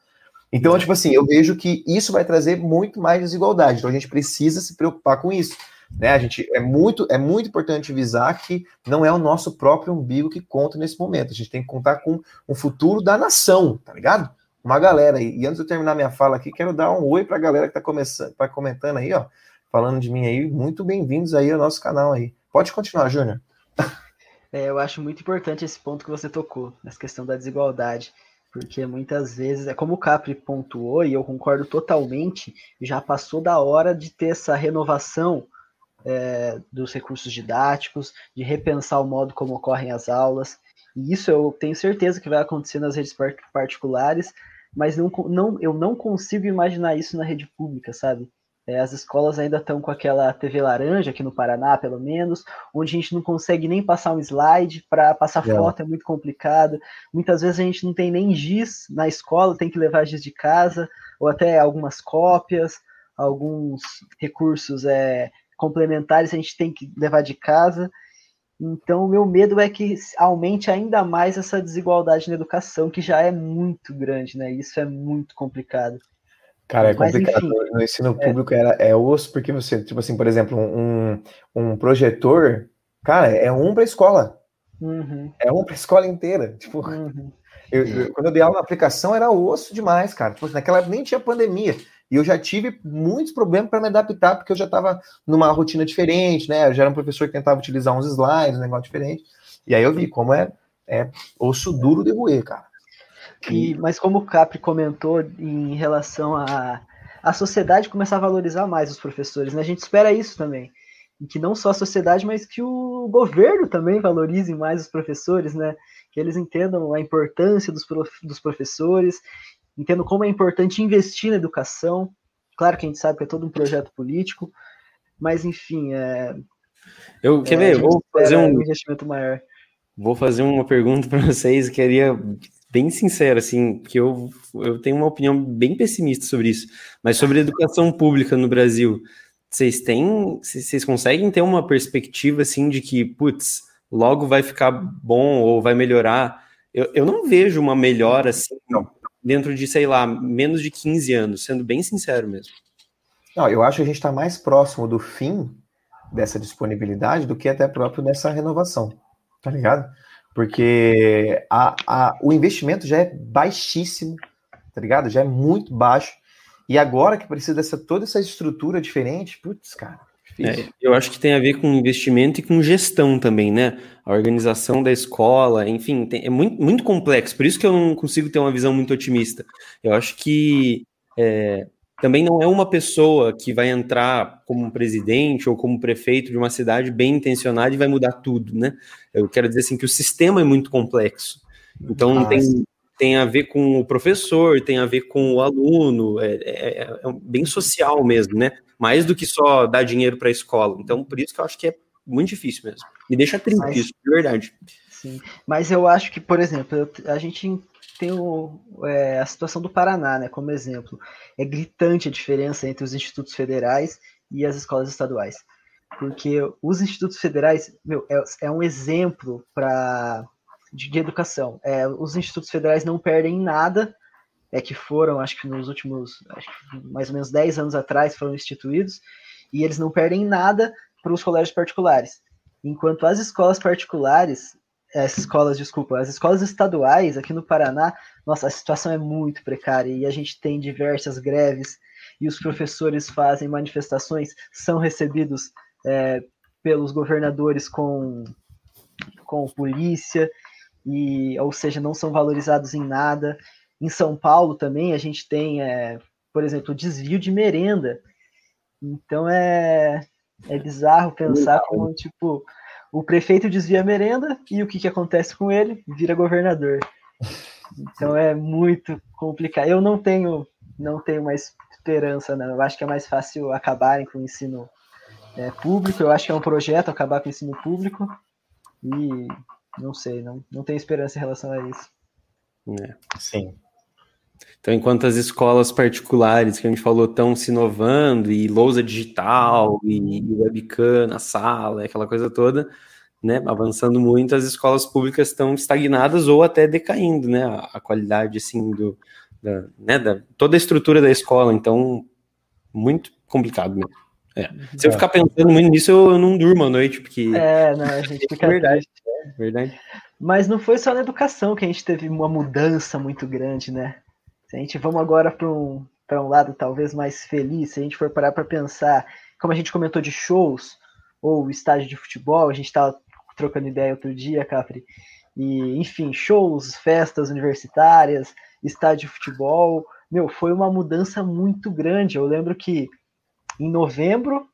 Então, tipo assim, eu vejo que isso vai trazer muito mais desigualdade. Então, a gente precisa se preocupar com isso. Né? A gente é muito, é muito importante visar que não é o nosso próprio umbigo que conta nesse momento. A gente tem que contar com o futuro da nação, tá ligado? Uma galera aí. E antes de eu terminar minha fala aqui, quero dar um oi para a galera que está começando, tá comentando aí, ó, falando de mim aí. Muito bem-vindos aí ao nosso canal aí. Pode continuar, Júnior. É, eu acho muito importante esse ponto que você tocou, nessa questão da desigualdade, porque muitas vezes, é como o Capri pontuou, e eu concordo totalmente, já passou da hora de ter essa renovação é, dos recursos didáticos, de repensar o modo como ocorrem as aulas, e isso eu tenho certeza que vai acontecer nas redes particulares, mas não, não, eu não consigo imaginar isso na rede pública, sabe? É, as escolas ainda estão com aquela TV laranja, aqui no Paraná, pelo menos, onde a gente não consegue nem passar um slide, para passar é. foto é muito complicado. Muitas vezes a gente não tem nem giz na escola, tem que levar giz de casa, ou até algumas cópias, alguns recursos é, complementares a gente tem que levar de casa. Então, o meu medo é que aumente ainda mais essa desigualdade na educação, que já é muito grande, né? Isso é muito complicado. Cara, é complicado. Mas, no ensino é. público é. Era, é osso, porque você, tipo assim, por exemplo, um, um projetor, cara, é um para a escola. Uhum. É um para a escola inteira. Tipo, uhum. [LAUGHS] eu, eu, quando eu dei aula na aplicação, era osso demais, cara. Tipo, naquela época nem tinha pandemia. E eu já tive muitos problemas para me adaptar, porque eu já estava numa rotina diferente, né? Eu já era um professor que tentava utilizar uns slides, um negócio diferente. E aí eu vi como é, é osso duro de roer, cara. E, mas como o Capri comentou em relação a a sociedade começar a valorizar mais os professores, né? A gente espera isso também. E que não só a sociedade, mas que o governo também valorize mais os professores, né? Que eles entendam a importância dos, prof, dos professores, entendam como é importante investir na educação. Claro que a gente sabe que é todo um projeto político, mas enfim, é. Eu quer é, ver, vou fazer um investimento maior. Vou fazer uma pergunta para vocês, queria bem sincero, assim, que eu, eu tenho uma opinião bem pessimista sobre isso, mas sobre educação pública no Brasil, vocês têm, vocês conseguem ter uma perspectiva, assim, de que, putz, logo vai ficar bom ou vai melhorar? Eu, eu não vejo uma melhora, assim, não. dentro de, sei lá, menos de 15 anos, sendo bem sincero mesmo. Não, eu acho que a gente está mais próximo do fim dessa disponibilidade do que até próprio dessa renovação, tá ligado? Porque a, a, o investimento já é baixíssimo, tá ligado? Já é muito baixo. E agora que precisa dessa toda essa estrutura diferente, putz, cara. É, eu acho que tem a ver com investimento e com gestão também, né? A organização da escola, enfim, tem, é muito, muito complexo. Por isso que eu não consigo ter uma visão muito otimista. Eu acho que é, também não é uma pessoa que vai entrar como presidente ou como prefeito de uma cidade bem intencionada e vai mudar tudo, né? Eu quero dizer assim que o sistema é muito complexo. Então ah, tem, tem a ver com o professor, tem a ver com o aluno, é, é, é bem social mesmo, né? Mais do que só dar dinheiro para a escola. Então, por isso que eu acho que é muito difícil mesmo. Me deixa triste Mas, isso, de verdade. Sim. Mas eu acho que, por exemplo, a gente tem o, é, a situação do Paraná, né, como exemplo. É gritante a diferença entre os institutos federais e as escolas estaduais. Porque os institutos federais, meu, é, é um exemplo para de, de, educação. É, os institutos federais não perdem nada, é que foram, acho que nos últimos, mais ou menos 10 anos atrás, foram instituídos, e eles não perdem nada para os colégios particulares. Enquanto as escolas particulares, as escolas, desculpa, as escolas estaduais aqui no Paraná, nossa, a situação é muito precária e a gente tem diversas greves e os professores fazem manifestações, são recebidos é, pelos governadores com, com polícia, e, ou seja, não são valorizados em nada. Em São Paulo também a gente tem, é, por exemplo, desvio de merenda. Então é, é bizarro pensar como, tipo, o prefeito desvia a merenda e o que, que acontece com ele? Vira governador. Então é muito complicado. Eu não tenho, não tenho mais esperança, não. Eu acho que é mais fácil acabarem com o ensino é, público. Eu acho que é um projeto acabar com o ensino público. E não sei, não, não tenho esperança em relação a isso. É. Sim. Então, enquanto as escolas particulares que a gente falou estão se inovando, e lousa digital, e, webcam na sala, aquela coisa toda, né, avançando muito, as escolas públicas estão estagnadas ou até decaindo, né, a, qualidade, assim, do, da, né, da, toda a estrutura da escola, então, muito complicado mesmo. É. Se eu ficar pensando muito nisso, eu não durmo à noite, porque. É, não, a gente [LAUGHS] fica. É verdade. É verdade. Mas não foi só na educação que a gente teve uma mudança muito grande, né? Se a gente vamos agora para um, um lado talvez mais feliz, se a gente for parar para pensar, como a gente comentou de shows ou estágio de futebol, a gente estava trocando ideia outro dia, Capri, e enfim, shows, festas universitárias, estádio de futebol, meu, foi uma mudança muito grande. Eu lembro que em novembro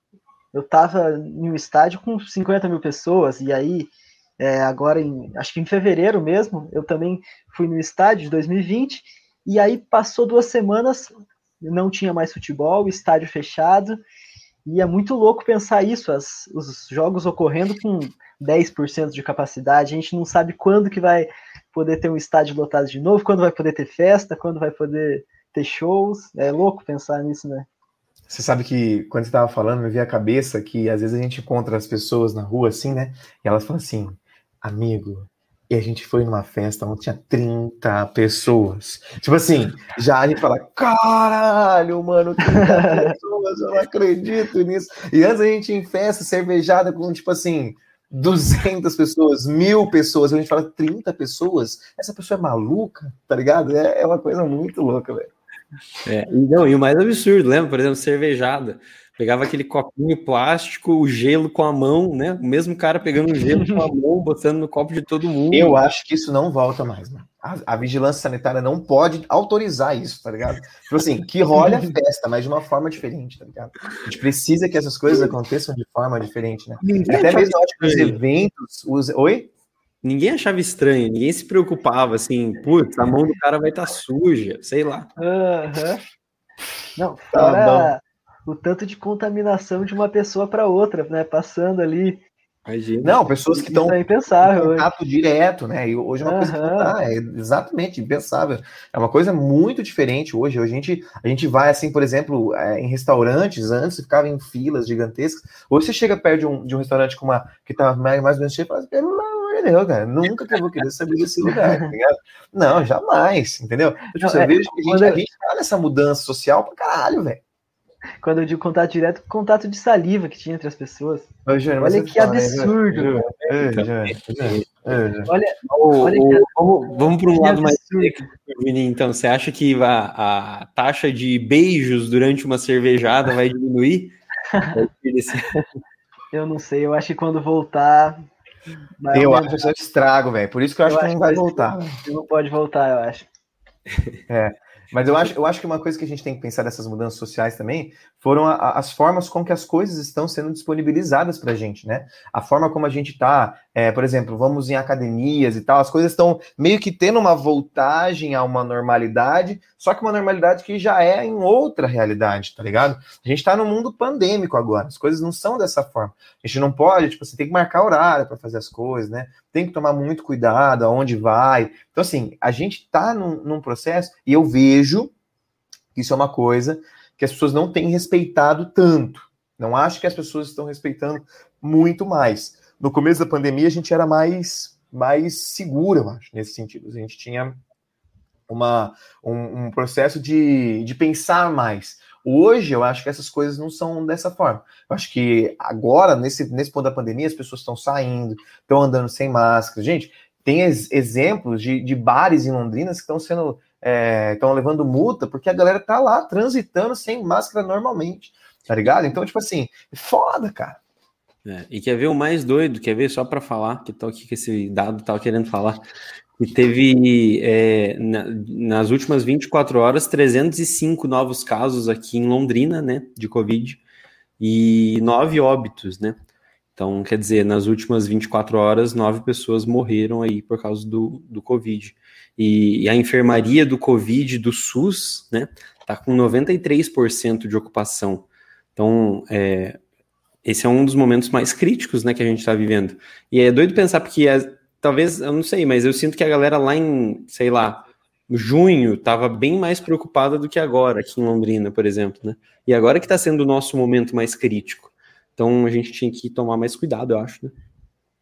eu estava em um estádio com 50 mil pessoas, e aí, é, agora, em, acho que em fevereiro mesmo, eu também fui no estádio de 2020, e aí passou duas semanas, não tinha mais futebol, estádio fechado, e é muito louco pensar isso, as, os jogos ocorrendo com 10% de capacidade, a gente não sabe quando que vai poder ter um estádio lotado de novo, quando vai poder ter festa, quando vai poder ter shows. É louco pensar nisso, né? Você sabe que quando você estava falando, me veio a cabeça que às vezes a gente encontra as pessoas na rua assim, né? E elas falam assim, amigo, e a gente foi numa festa onde tinha 30 pessoas. Tipo assim, já a gente fala, caralho, mano, 30 [LAUGHS] pessoas, eu não acredito nisso. E antes a gente ia em festa cervejada com, tipo assim, 200 pessoas, mil pessoas, a gente fala 30 pessoas, essa pessoa é maluca, tá ligado? É, é uma coisa muito louca, velho. É, não, e o mais absurdo, lembra? Por exemplo, cervejada. Pegava aquele copinho plástico, o gelo com a mão, né? O mesmo cara pegando o gelo com a [LAUGHS] mão, botando no copo de todo mundo. Eu acho que isso não volta mais, mano. A, a vigilância sanitária não pode autorizar isso, tá ligado? Tipo assim, que role a festa, mas de uma forma diferente, tá ligado? A gente precisa que essas coisas aconteçam de forma diferente, né? Ninguém Até mesmo os eventos. Os... Oi? Ninguém achava estranho, ninguém se preocupava assim, putz, a mão do cara vai estar tá suja, sei lá. Uhum. Não, tá fora o tanto de contaminação de uma pessoa para outra, né? Passando ali. Imagina. Não, pessoas que estão é impensável, em contato hoje. direto, né? E hoje é uma uhum. coisa que tá, é exatamente impensável. É uma coisa muito diferente hoje. Hoje a gente, a gente vai, assim, por exemplo, é, em restaurantes, antes ficava em filas gigantescas. Hoje você chega perto de um, de um restaurante com uma, que tá mais, mais ou menos cheio e fala assim, pelo amor de Deus, cara, nunca que eu vou querer saber desse lugar, tá ligado? Não, jamais, entendeu? Tipo, Não, você é, vejo que a gente, a gente tá nessa mudança social pra caralho, velho. Quando eu digo contato direto, contato de saliva que tinha entre as pessoas. Ô, Júnior, olha que fala, absurdo. Olha, olha vamos, vamos para um lado mais Vini, então, você acha que a, a, taxa de beijos durante uma cervejada vai diminuir? [LAUGHS] eu não sei, eu acho que quando voltar. Eu acho que é estrago, velho. Por isso que eu acho eu que não vai voltar. Não pode voltar, eu acho. É. Mas eu acho, eu acho que uma coisa que a gente tem que pensar dessas mudanças sociais também foram a, as formas com que as coisas estão sendo disponibilizadas para a gente, né? A forma como a gente está, é, por exemplo, vamos em academias e tal, as coisas estão meio que tendo uma voltagem a uma normalidade, só que uma normalidade que já é em outra realidade, tá ligado? A gente está no mundo pandêmico agora, as coisas não são dessa forma. A gente não pode, tipo, você tem que marcar horário para fazer as coisas, né? Tem que tomar muito cuidado aonde vai. Então, assim, a gente está num, num processo, e eu vejo isso é uma coisa que as pessoas não têm respeitado tanto. Não acho que as pessoas estão respeitando muito mais. No começo da pandemia, a gente era mais, mais segura, eu acho, nesse sentido. A gente tinha uma, um, um processo de, de pensar mais. Hoje, eu acho que essas coisas não são dessa forma. Eu acho que agora, nesse, nesse ponto da pandemia, as pessoas estão saindo, estão andando sem máscara. Gente, tem ex exemplos de, de bares em Londrina que estão sendo estão é, levando multa porque a galera tá lá transitando sem máscara normalmente, tá ligado? Então, tipo assim, foda, cara. É, e quer ver o mais doido? Quer ver só para falar que tô aqui com esse dado tava querendo falar? E teve é, na, nas últimas 24 horas 305 novos casos aqui em Londrina, né, de Covid e nove óbitos, né? Então, quer dizer, nas últimas 24 horas, nove pessoas morreram aí por causa do, do Covid. E, e a enfermaria do Covid do SUS, né, tá com 93% de ocupação. Então, é, esse é um dos momentos mais críticos, né, que a gente está vivendo. E é doido pensar, porque é, talvez, eu não sei, mas eu sinto que a galera lá em, sei lá, junho, estava bem mais preocupada do que agora, aqui em Londrina, por exemplo, né? E agora que está sendo o nosso momento mais crítico. Então, a gente tinha que tomar mais cuidado, eu acho, né?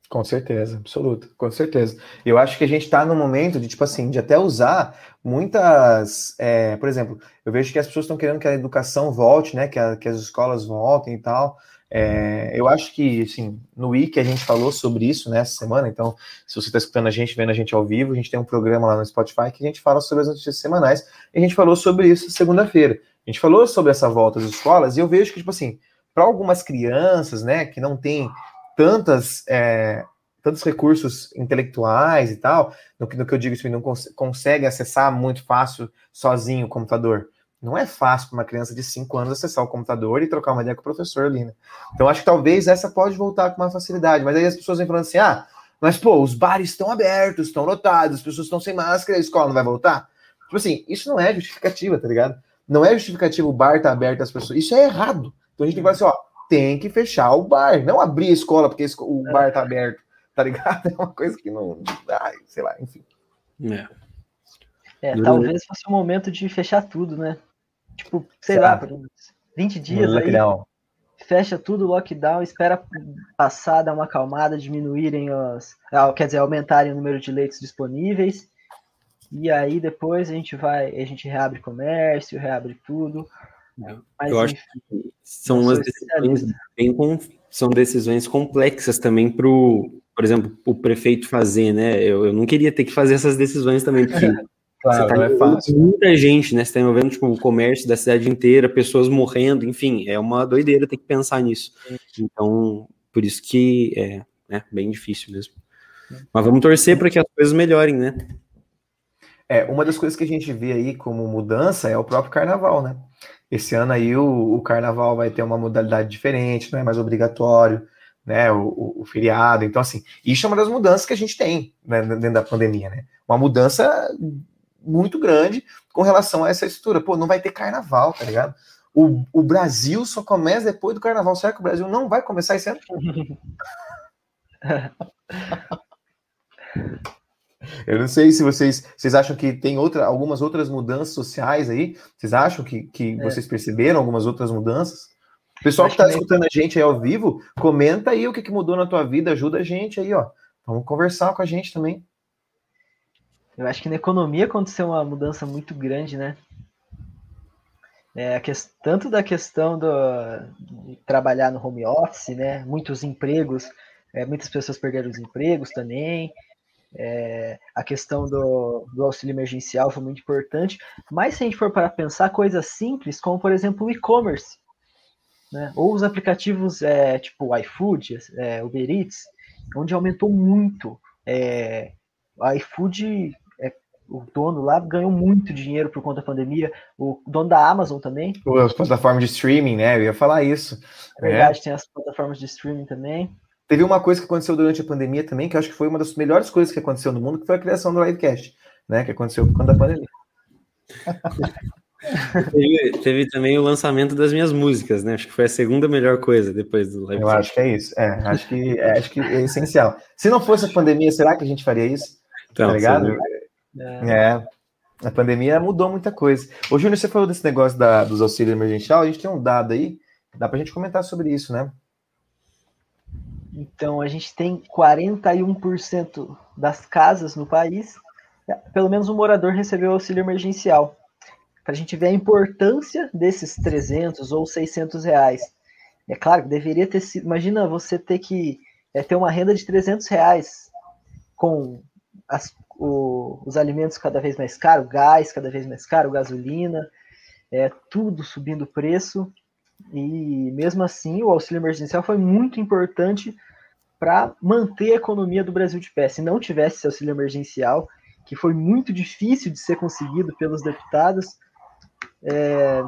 Com certeza, absoluto, com certeza. Eu acho que a gente está no momento de, tipo assim, de até usar muitas. É, por exemplo, eu vejo que as pessoas estão querendo que a educação volte, né? Que, a, que as escolas voltem e tal. É, eu acho que, assim, no Wiki a gente falou sobre isso né, semana, então, se você está escutando a gente, vendo a gente ao vivo, a gente tem um programa lá no Spotify que a gente fala sobre as notícias semanais, e a gente falou sobre isso segunda-feira. A gente falou sobre essa volta às escolas, e eu vejo que, tipo assim, para algumas crianças, né, que não têm tantas, é, tantos recursos intelectuais e tal, no que, no que eu digo, assim, não cons consegue acessar muito fácil sozinho o computador. Não é fácil para uma criança de 5 anos acessar o computador e trocar uma ideia com o professor ali, né? Então, acho que talvez essa pode voltar com uma facilidade. Mas aí as pessoas vêm falando assim: ah, mas pô, os bares estão abertos, estão lotados, as pessoas estão sem máscara, a escola não vai voltar? Tipo assim, isso não é justificativa, tá ligado? Não é justificativa o bar tá aberto às pessoas. Isso é errado. Então a gente tem que falar assim: ó, tem que fechar o bar, não abrir a escola porque o bar tá aberto, tá ligado? [LAUGHS] É uma coisa que não. Ai, sei lá, enfim. É. É, talvez fosse o momento de fechar tudo, né? Tipo, sei lá, por 20 dias aí, fecha tudo, lockdown, espera passar, dar uma acalmada, diminuírem os. Ah, quer dizer, aumentarem o número de leitos disponíveis. E aí depois a gente vai, a gente reabre comércio, reabre tudo. É. Mas, eu acho que são umas decisões bem são decisões complexas também para o, por exemplo, o prefeito fazer, né? Eu, eu não queria ter que fazer essas decisões também, [LAUGHS] porque Claro, você tá é fácil. Muita gente, né? Você tá envolvendo tipo, o comércio da cidade inteira, pessoas morrendo, enfim, é uma doideira ter que pensar nisso. Então, por isso que é né, bem difícil mesmo. Mas vamos torcer para que as coisas melhorem, né? É, uma das coisas que a gente vê aí como mudança é o próprio carnaval, né? Esse ano aí o, o carnaval vai ter uma modalidade diferente, não é mais obrigatório, né? O, o, o, feriado. Então, assim, isso é uma das mudanças que a gente tem né, dentro da pandemia, né? Uma mudança muito grande com relação a essa estrutura. Pô, não vai ter carnaval, tá ligado? O, o Brasil só começa depois do carnaval. Será que o Brasil não vai começar esse ano? [LAUGHS] Eu não sei se vocês, vocês acham que tem outra, algumas outras mudanças sociais aí. Vocês acham que, que é. vocês perceberam algumas outras mudanças? O pessoal que está escutando a gente aí ao vivo, comenta aí o que, que mudou na tua vida, ajuda a gente aí, ó. Vamos conversar com a gente também. Eu acho que na economia aconteceu uma mudança muito grande, né? É, que, tanto da questão do, de trabalhar no home office, né? Muitos empregos, é, muitas pessoas perderam os empregos também. É, a questão do, do, auxílio emergencial foi muito importante. Mas se a gente for para pensar coisas simples, como por exemplo o e-commerce, né? ou os aplicativos é, tipo iFood, é, Uber Eats, onde aumentou muito. É, o iFood o dono lá ganhou muito dinheiro por conta da pandemia. O dono da Amazon também. As plataformas de streaming, né? Eu ia falar isso. É verdade, é. tem as plataformas de streaming também. Teve uma coisa que aconteceu durante a pandemia também, que eu acho que foi uma das melhores coisas que aconteceu no mundo, que foi a criação do livecast, né? Que aconteceu por conta da pandemia. [LAUGHS] teve, teve, também o lançamento das minhas músicas, né? Acho que foi a segunda melhor coisa depois do livecast. Eu acho que é isso. É, acho que, é, acho que é essencial. Se não fosse a pandemia, será que a gente faria isso? Então, tá ligado? Sim. É. é. A pandemia mudou muita coisa. Ô, Júnior, você falou desse negócio da, dos auxílios emergencial, a gente tem um dado aí, dá pra gente comentar sobre isso, né? Então, a gente tem 41% das casas no país, pelo menos um morador recebeu auxílio emergencial. Para a gente ver a importância desses 300 ou 600 reais. É claro que deveria ter sido. Imagina você ter que é, ter uma renda de 300 reais com as, o, os alimentos cada vez mais caros, gás cada vez mais caro, gasolina, é, tudo subindo o preço. E mesmo assim, o auxílio emergencial foi muito importante para manter a economia do Brasil de pé. Se não tivesse esse auxílio emergencial, que foi muito difícil de ser conseguido pelos deputados, é,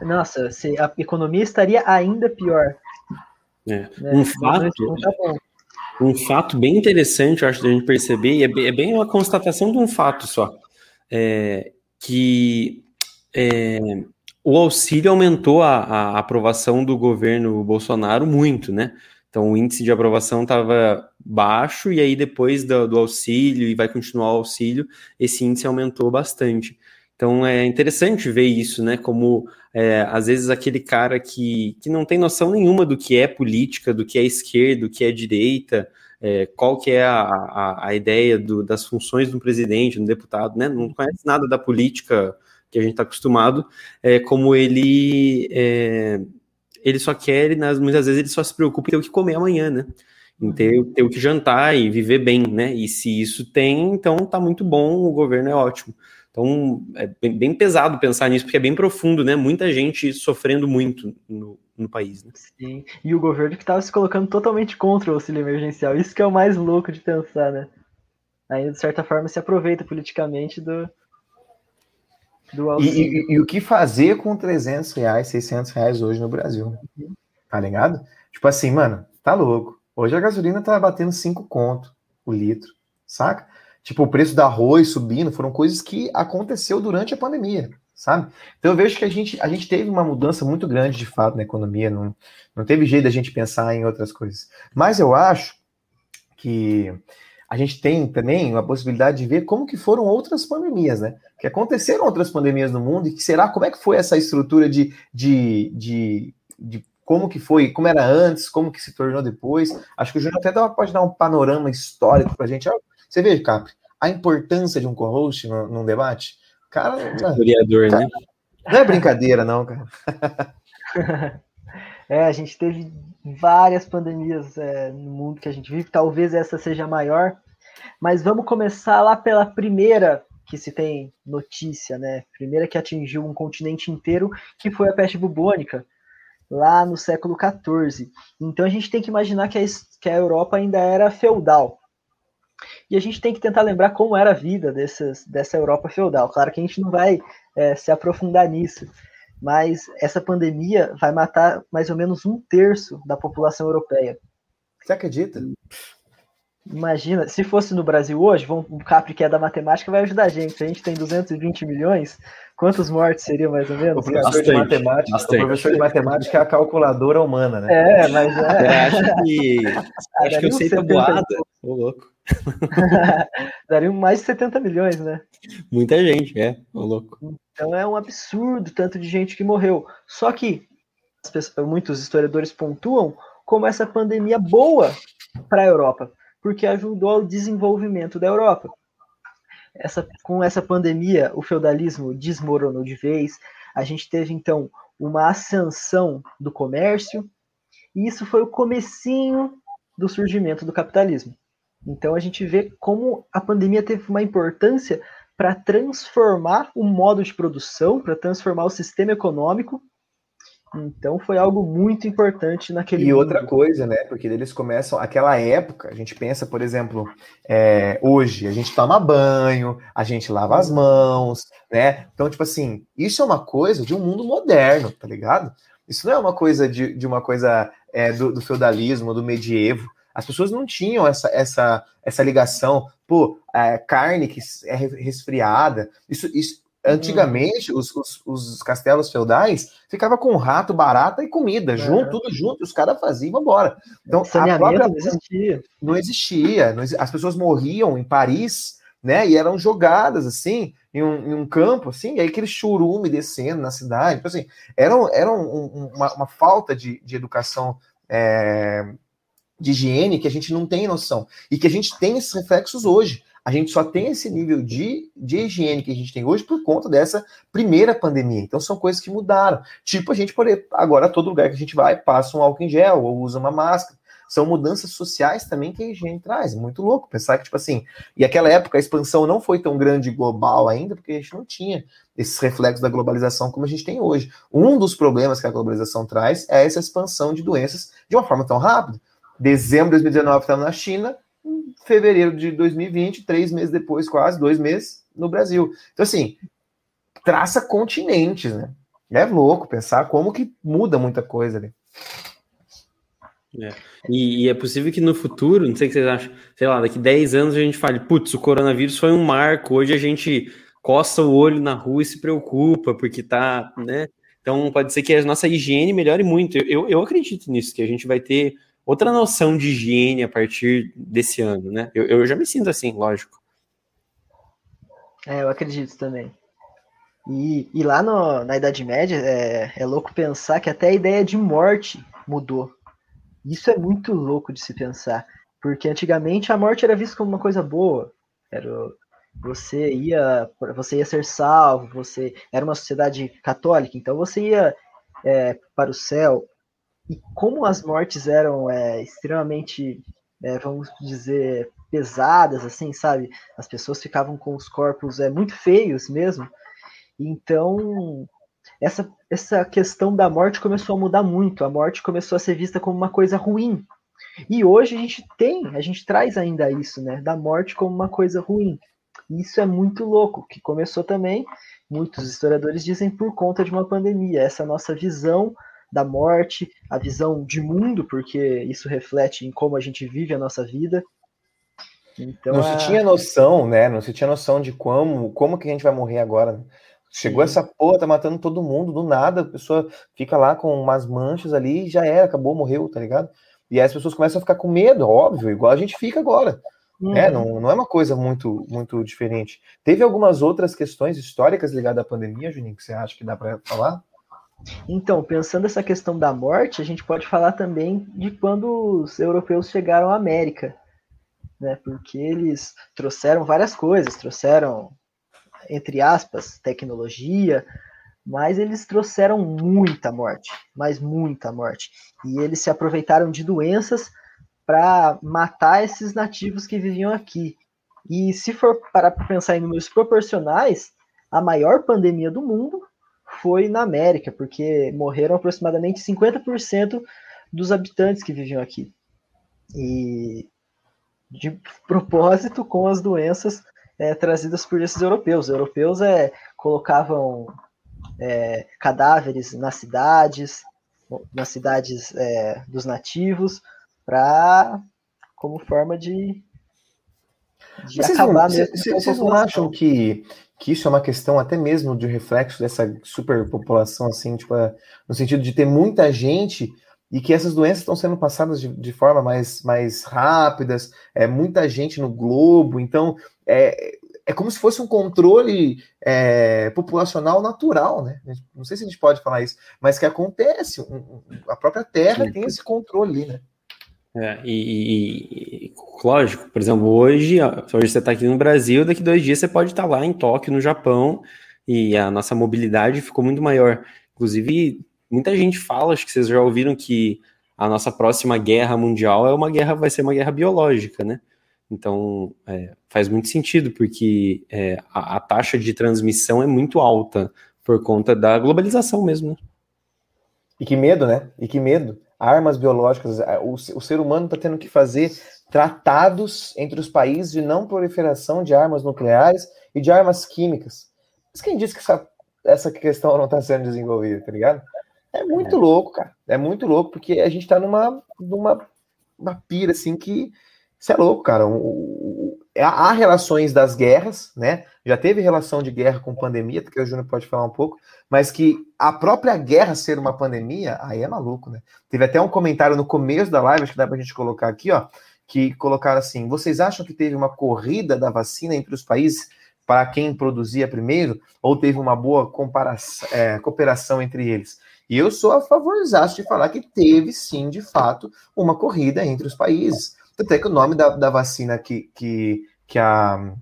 nossa, a economia estaria ainda pior. É. Né? Um fato, tá um fato bem interessante, eu acho, da gente perceber, e é bem, é bem uma constatação de um fato só, é, que é, o auxílio aumentou a, a, aprovação do governo Bolsonaro muito, né? Então o índice de aprovação estava baixo, e aí depois do, do auxílio, e vai continuar o auxílio, esse índice aumentou bastante. Então é interessante ver isso, né? Como é, às vezes aquele cara que, que não tem noção nenhuma do que é política, do que é esquerda, do que é direita, é, qual que é a, a, a ideia do, das funções do presidente, do deputado, né? Não conhece nada da política que a gente está acostumado, é, como ele é, ele só quer, nas, muitas vezes ele só se preocupa em ter o que comer amanhã, né? Em ter, ter o que jantar e viver bem, né? E se isso tem, então tá muito bom, o governo é ótimo. Então é bem, bem pesado pensar nisso, porque é bem profundo, né? Muita gente sofrendo muito no, no país. Né? Sim, e o governo que estava se colocando totalmente contra o auxílio emergencial. Isso que é o mais louco de pensar, né? Ainda, de certa forma, se aproveita politicamente do. E, e, e, o que fazer com 300 reais, 600 reais hoje no Brasil? Uhum. Tá ligado? Tipo assim, mano, tá louco. Hoje a gasolina tá batendo 5 conto o litro, saca? Tipo, o preço do arroz subindo, foram coisas que aconteceu durante a pandemia, sabe? Então eu vejo que a gente, a gente teve uma mudança muito grande de fato na economia, não, não teve jeito da gente pensar em outras coisas. Mas eu acho que a gente tem também a possibilidade de ver como que foram outras pandemias, né? Que aconteceram outras pandemias no mundo e que será como é que foi essa estrutura de, de, de, de como que foi, como era antes, como que se tornou depois. Acho que o Júnior até pode dar um panorama histórico para a gente. Você vê, Capri, a importância de um co-host num debate? Cara, historiador, né? Não é brincadeira, não, cara. [LAUGHS] é, a gente teve várias pandemias é, no mundo que a gente vive, talvez essa seja a maior, mas vamos começar lá pela primeira que se tem notícia, né? Primeira que atingiu um continente inteiro, que foi a peste bubônica, lá no século XIV. Então a gente tem que imaginar que a, que a Europa ainda era feudal. E a gente tem que tentar lembrar como era a vida dessas, dessa Europa feudal. Claro que a gente não vai é, se aprofundar nisso, mas essa pandemia vai matar mais ou menos um terço da população europeia. Você acredita? Imagina, se fosse no Brasil hoje, o Capri, que é da matemática, vai ajudar a gente. Se a gente tem 220 milhões, quantos mortes seriam mais ou menos? O professor, de matemática, o professor de matemática é a calculadora humana, né? É, mas é. é acho que, [LAUGHS] acho que eu sei tabuada. Ô, louco. [LAUGHS] Dariam mais de 70 milhões, né? Muita gente, é. Ô, louco. Então é um absurdo tanto de gente que morreu. Só que pessoas, muitos historiadores pontuam como essa pandemia boa para a Europa, porque ajudou ao desenvolvimento da Europa. Essa, com essa pandemia, o feudalismo desmoronou de vez. A gente teve então uma ascensão do comércio, e isso foi o comecinho do surgimento do capitalismo. Então a gente vê como a pandemia teve uma importância para transformar o modo de produção, para transformar o sistema econômico. Então foi algo muito importante naquele. E mundo. outra coisa, né? Porque eles começam aquela época. A gente pensa, por exemplo, é, hoje a gente toma banho, a gente lava as mãos, né? Então tipo assim, isso é uma coisa de um mundo moderno, tá ligado? Isso não é uma coisa de, de uma coisa é, do, do feudalismo, do medievo. As pessoas não tinham essa, essa, essa ligação, pô, é, carne que é resfriada. Isso, isso antigamente, hum. os, os, os, castelos feudais ficava com rato, barata e comida, é. junto, tudo junto, os caras faziam embora. Então, a própria... não existia. Não existia. Não existia. As pessoas morriam em Paris, né? E eram jogadas assim em um, em um, campo, assim, e aí aquele churume descendo na cidade. Então, assim, era, era um, uma, uma, falta de, de educação é, de higiene que a gente não tem noção. E que a gente tem esses reflexos hoje. A gente só tem esse nível de, de higiene que a gente tem hoje por conta dessa primeira pandemia. Então são coisas que mudaram. Tipo, a gente poder, agora todo lugar que a gente vai, passa um álcool em gel ou usa uma máscara. São mudanças sociais também que a higiene traz. Muito louco pensar que, tipo assim, e aquela época a expansão não foi tão grande global ainda, porque a gente não tinha esses reflexos da globalização como a gente tem hoje. Um dos problemas que a globalização traz é essa expansão de doenças de uma forma tão rápida. Dezembro de 2019 estava na China, fevereiro de 2020, três meses depois, quase dois meses, no Brasil. Então, assim, traça continentes, né? É louco pensar como que muda muita coisa ali. É. E, e, é possível que no futuro, não sei o que vocês acham, sei lá, daqui 10 anos a gente fale, putz, o coronavírus foi um marco, hoje a gente coça o olho na rua e se preocupa, porque tá, né? Então pode ser que a nossa higiene melhore muito. Eu, eu acredito nisso, que a gente vai ter outra noção de higiene a partir desse ano, né? Eu, eu já me sinto assim, lógico. É, eu acredito também. E, e lá no, na Idade Média é, é louco pensar que até a ideia de morte mudou. Isso é muito louco de se pensar. Porque antigamente a morte era vista como uma coisa boa. Era, você ia você ia ser salvo, você era uma sociedade católica, então você ia é, para o céu. E como as mortes eram é, extremamente, é, vamos dizer, pesadas, assim, sabe? As pessoas ficavam com os corpos é, muito feios mesmo. Então, essa, essa questão da morte começou a mudar muito. A morte começou a ser vista como uma coisa ruim. E hoje a gente tem, a gente traz ainda isso, né? Da morte como uma coisa ruim. E isso é muito louco, que começou também, muitos historiadores dizem, por conta de uma pandemia. Essa nossa visão da morte, a visão de mundo, porque isso reflete em como a gente vive a nossa vida. Então, não se tinha noção, né? Não se tinha noção de como, como que a gente vai morrer agora. Né? Chegou Sim. essa porra, tá matando todo mundo, do nada, a pessoa fica lá com umas manchas ali e já era, acabou, morreu, tá ligado? E aí as pessoas começam a ficar com medo, óbvio, igual a gente fica agora. Uhum. É, não, não é uma coisa muito, muito diferente. Teve algumas outras questões históricas ligadas à pandemia, Juninho, que você acha que dá para falar? Então, pensando essa questão da morte, a gente pode falar também de quando os europeus chegaram à América, né? Porque eles trouxeram várias coisas, trouxeram entre aspas, tecnologia, mas eles trouxeram muita morte, mas muita morte. E eles se aproveitaram de doenças para matar esses nativos que viviam aqui. E se for para pensar em números proporcionais, a maior pandemia do mundo foi na América, porque morreram aproximadamente 50% dos habitantes que viviam aqui. E de propósito com as doenças é, trazidas por esses europeus. Os europeus é, colocavam é, cadáveres nas cidades, nas cidades é, dos nativos, para como forma de, de vocês acabar não, mesmo. Vocês não acham que, que isso é uma questão até mesmo de reflexo dessa superpopulação, assim, tipo, é, no sentido de ter muita gente e que essas doenças estão sendo passadas de, de forma mais, mais rápidas, é muita gente no globo, então é, é como se fosse um controle é, populacional natural, né? Não sei se a gente pode falar isso, mas que acontece, um, a própria Terra Sim. tem esse controle, né? É, e, e, lógico, por exemplo, hoje, hoje você está aqui no Brasil, daqui dois dias você pode estar tá lá em Tóquio, no Japão, e a nossa mobilidade ficou muito maior. Inclusive, muita gente fala, acho que vocês já ouviram que a nossa próxima guerra mundial é uma guerra, vai ser uma guerra biológica, né? Então é, faz muito sentido, porque é, a, a, taxa de transmissão é muito alta por conta da globalização mesmo. Né? E que medo, né? E que medo. Armas biológicas, o, o ser humano está tendo que fazer tratados entre os países de não proliferação de armas nucleares e de armas químicas. Mas quem disse que essa, essa questão não está sendo desenvolvida, tá ligado? É muito é. louco, cara. É muito louco, porque a gente está numa, numa uma pira, assim, que você é louco, cara. O, o, é, há relações das guerras, né? Já teve relação de guerra com pandemia, que o Júnior pode falar um pouco, mas que a própria guerra ser uma pandemia, aí é maluco, né? Teve até um comentário no começo da live, acho que dá pra gente colocar aqui, ó, que colocaram assim: vocês acham que teve uma corrida da vacina entre os países para quem produzia primeiro, ou teve uma boa é, cooperação entre eles? E eu sou a favor de falar que teve sim, de fato, uma corrida entre os países. Tanto é que o nome da, da vacina que, que, que, a,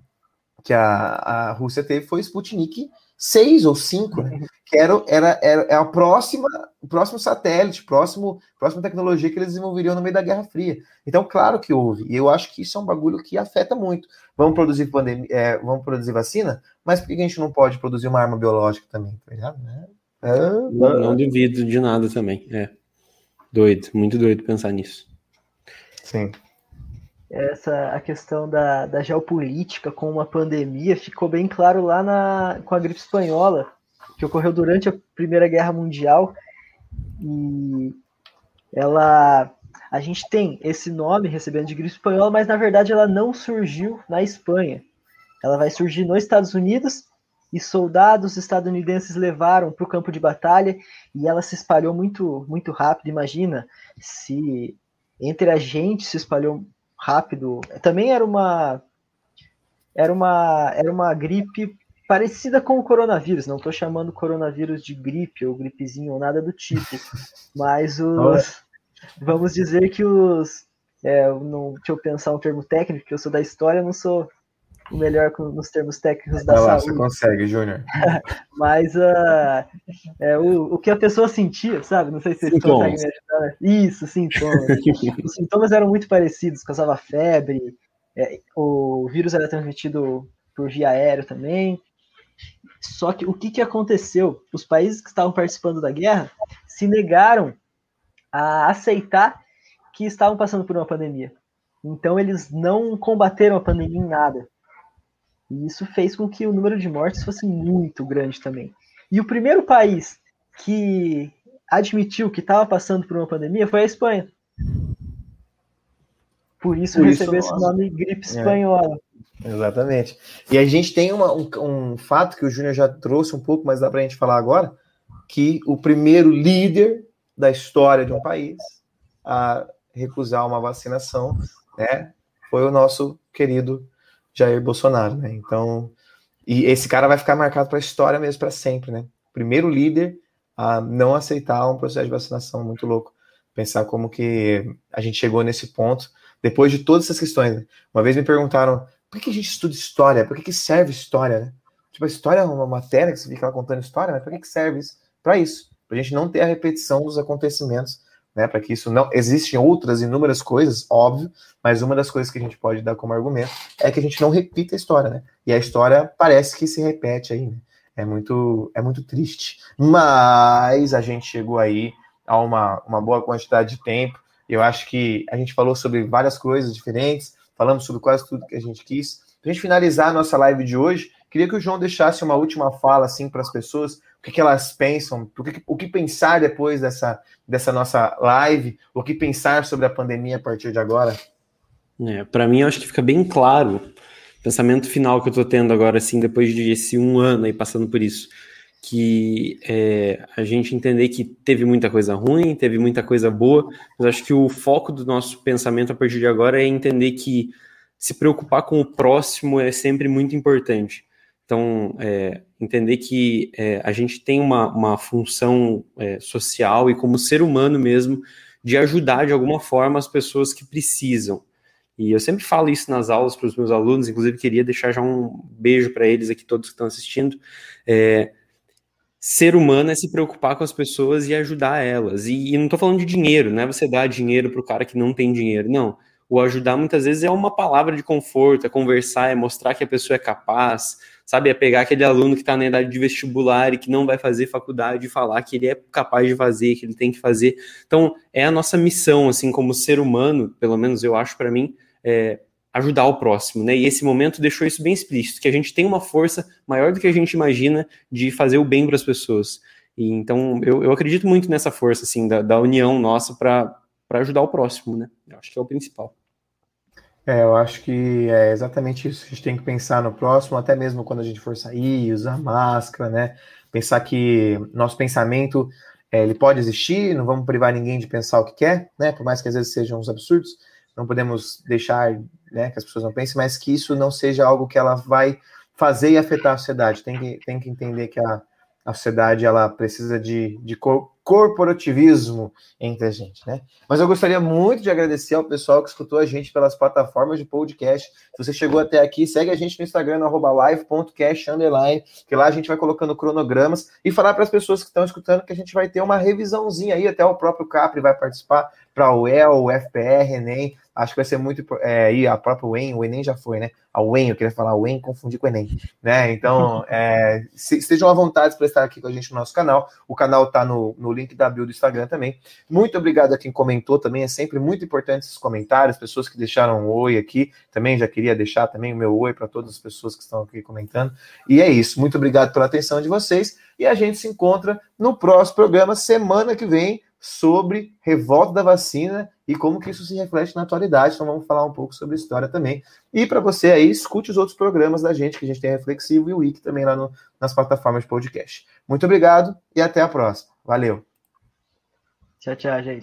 que a, a Rússia teve foi Sputnik 6 ou 5, né? que era, era, era, é a próxima, o próximo satélite, próximo, próxima tecnologia que eles desenvolveriam no meio da Guerra Fria. Então, claro que houve, e eu acho que isso é um bagulho que afeta muito. Vamos produzir pandemia, é, vamos produzir vacina, mas por que a gente não pode produzir uma arma biológica também? Tá ligado? É, é, não, não duvido de nada também. É doido, muito doido pensar nisso. Sim essa a questão da, da geopolítica com uma pandemia ficou bem claro lá na, com a gripe espanhola, que ocorreu durante a Primeira Guerra Mundial. E ela. A gente tem esse nome recebendo de gripe espanhola, mas na verdade ela não surgiu na Espanha. Ela vai surgir nos Estados Unidos e soldados estadunidenses levaram para o campo de batalha e ela se espalhou muito, muito rápido. Imagina se entre a gente se espalhou rápido. Também era uma era uma era uma gripe parecida com o coronavírus. Não estou chamando coronavírus de gripe ou gripezinho ou nada do tipo, [LAUGHS] mas os vamos dizer que os É, não, deixa eu pensar um termo técnico, que eu sou da história, não sou o melhor nos termos técnicos da Vai lá, saúde. Você consegue, Júnior. [LAUGHS] Mas uh, é, o, o que a pessoa sentia, sabe? Não sei se vocês conseguem me ajudar. Isso, sintomas. [LAUGHS] Os sintomas eram muito parecidos, causava febre, é, o vírus era transmitido por via aérea também. Só que o que, que aconteceu? Os países que estavam participando da guerra se negaram a aceitar que estavam passando por uma pandemia. Então eles não combateram a pandemia em nada. E isso fez com que o número de mortes fosse muito grande também. E o primeiro país que admitiu que estava passando por uma pandemia foi a Espanha. Por isso, por isso recebeu esse nome gripe é. espanhola. É, exatamente. E a gente tem uma, um, um, fato que o Júnior já trouxe um pouco, mas dá para a gente falar agora, que o primeiro líder da história de um país a recusar uma vacinação, né, foi o nosso querido Jair Bolsonaro, né? Então, e esse cara vai ficar marcado para a história mesmo para sempre, né? Primeiro líder a não aceitar um processo de vacinação, muito louco. Pensar como que a gente chegou nesse ponto depois de todas essas questões. Né? Uma vez me perguntaram por que a gente estuda história? Por que, que serve história, né? Tipo, a história é uma matéria que você fica lá contando história, mas para que, que serve isso? Para isso, para a gente não ter a repetição dos acontecimentos né, para que isso não. Existem outras inúmeras coisas, óbvio, mas uma das coisas que a gente pode dar como argumento é que a gente não repita a história, né? E a história parece que se repete aí, né? É muito, é muito triste. Mas a gente chegou aí a uma, uma boa quantidade de tempo. Eu acho que a gente falou sobre várias coisas diferentes, falamos sobre quase tudo que a gente quis. Para a gente finalizar a nossa live de hoje, queria que o João deixasse uma última fala assim para as pessoas o que, que elas pensam, o que, o que pensar depois dessa, dessa nossa live, o que pensar sobre a pandemia a partir de agora? É, para mim, eu acho que fica bem claro o pensamento final que eu estou tendo agora, assim, depois de esse um ano aí passando por isso, que é, a gente entender que teve muita coisa ruim, teve muita coisa boa, mas acho que o foco do nosso pensamento a partir de agora é entender que se preocupar com o próximo é sempre muito importante. Então, é, entender que é, a gente tem uma, uma função é, social e como ser humano mesmo de ajudar de alguma forma as pessoas que precisam. E eu sempre falo isso nas aulas para os meus alunos, inclusive queria deixar já um beijo para eles aqui, todos que estão assistindo. É, ser humano é se preocupar com as pessoas e ajudar elas. E, e não estou falando de dinheiro, não é você dar dinheiro para o cara que não tem dinheiro, não. O ajudar muitas vezes é uma palavra de conforto, é conversar, é mostrar que a pessoa é capaz, sabe? É pegar aquele aluno que está na idade de vestibular e que não vai fazer faculdade e falar que ele é capaz de fazer, que ele tem que fazer. Então, é a nossa missão, assim, como ser humano, pelo menos eu acho para mim, é ajudar o próximo, né? E esse momento deixou isso bem explícito, que a gente tem uma força maior do que a gente imagina de fazer o bem para as pessoas. E, então, eu, eu acredito muito nessa força, assim, da, da união nossa para ajudar o próximo, né? Eu acho que é o principal. É, eu acho que é exatamente isso. A gente tem que pensar no próximo, até mesmo quando a gente for sair, usar máscara, né? Pensar que nosso pensamento é, ele pode existir, não vamos privar ninguém de pensar o que quer, né? Por mais que às vezes sejam uns absurdos, não podemos deixar né, que as pessoas não pensem, mas que isso não seja algo que ela vai fazer e afetar a sociedade. Tem que, tem que entender que a, a sociedade ela precisa de, de corporativismo entre a gente, né? Mas eu gostaria muito de agradecer ao pessoal que escutou a gente pelas plataformas de podcast. Se você chegou até aqui, segue a gente no Instagram, no live.cast, que lá a gente vai colocando cronogramas e falar para as pessoas que estão escutando que a gente vai ter uma revisãozinha aí, até o próprio Capri vai participar para o EL, o FPR, Enem, acho que vai ser muito. É, e a própria Wen, o Enem já foi, né? A Wen, eu queria falar Wen, confundi com o Enem, né? Então, [LAUGHS] é, se, estejam à vontade para estar aqui com a gente no nosso canal. O canal está no, no link da bio do Instagram também. Muito obrigado a quem comentou também, é sempre muito importante esses comentários, pessoas que deixaram um oi aqui. Também já queria deixar também o meu oi para todas as pessoas que estão aqui comentando. E é isso, muito obrigado pela atenção de vocês. E a gente se encontra no próximo programa, semana que vem sobre revolta da vacina e como que isso se reflete na atualidade. Então vamos falar um pouco sobre história também. E para você aí, escute os outros programas da gente, que a gente tem Reflexivo e o Wiki também lá no, nas plataformas de podcast. Muito obrigado e até a próxima. Valeu. Tchau, tchau, gente.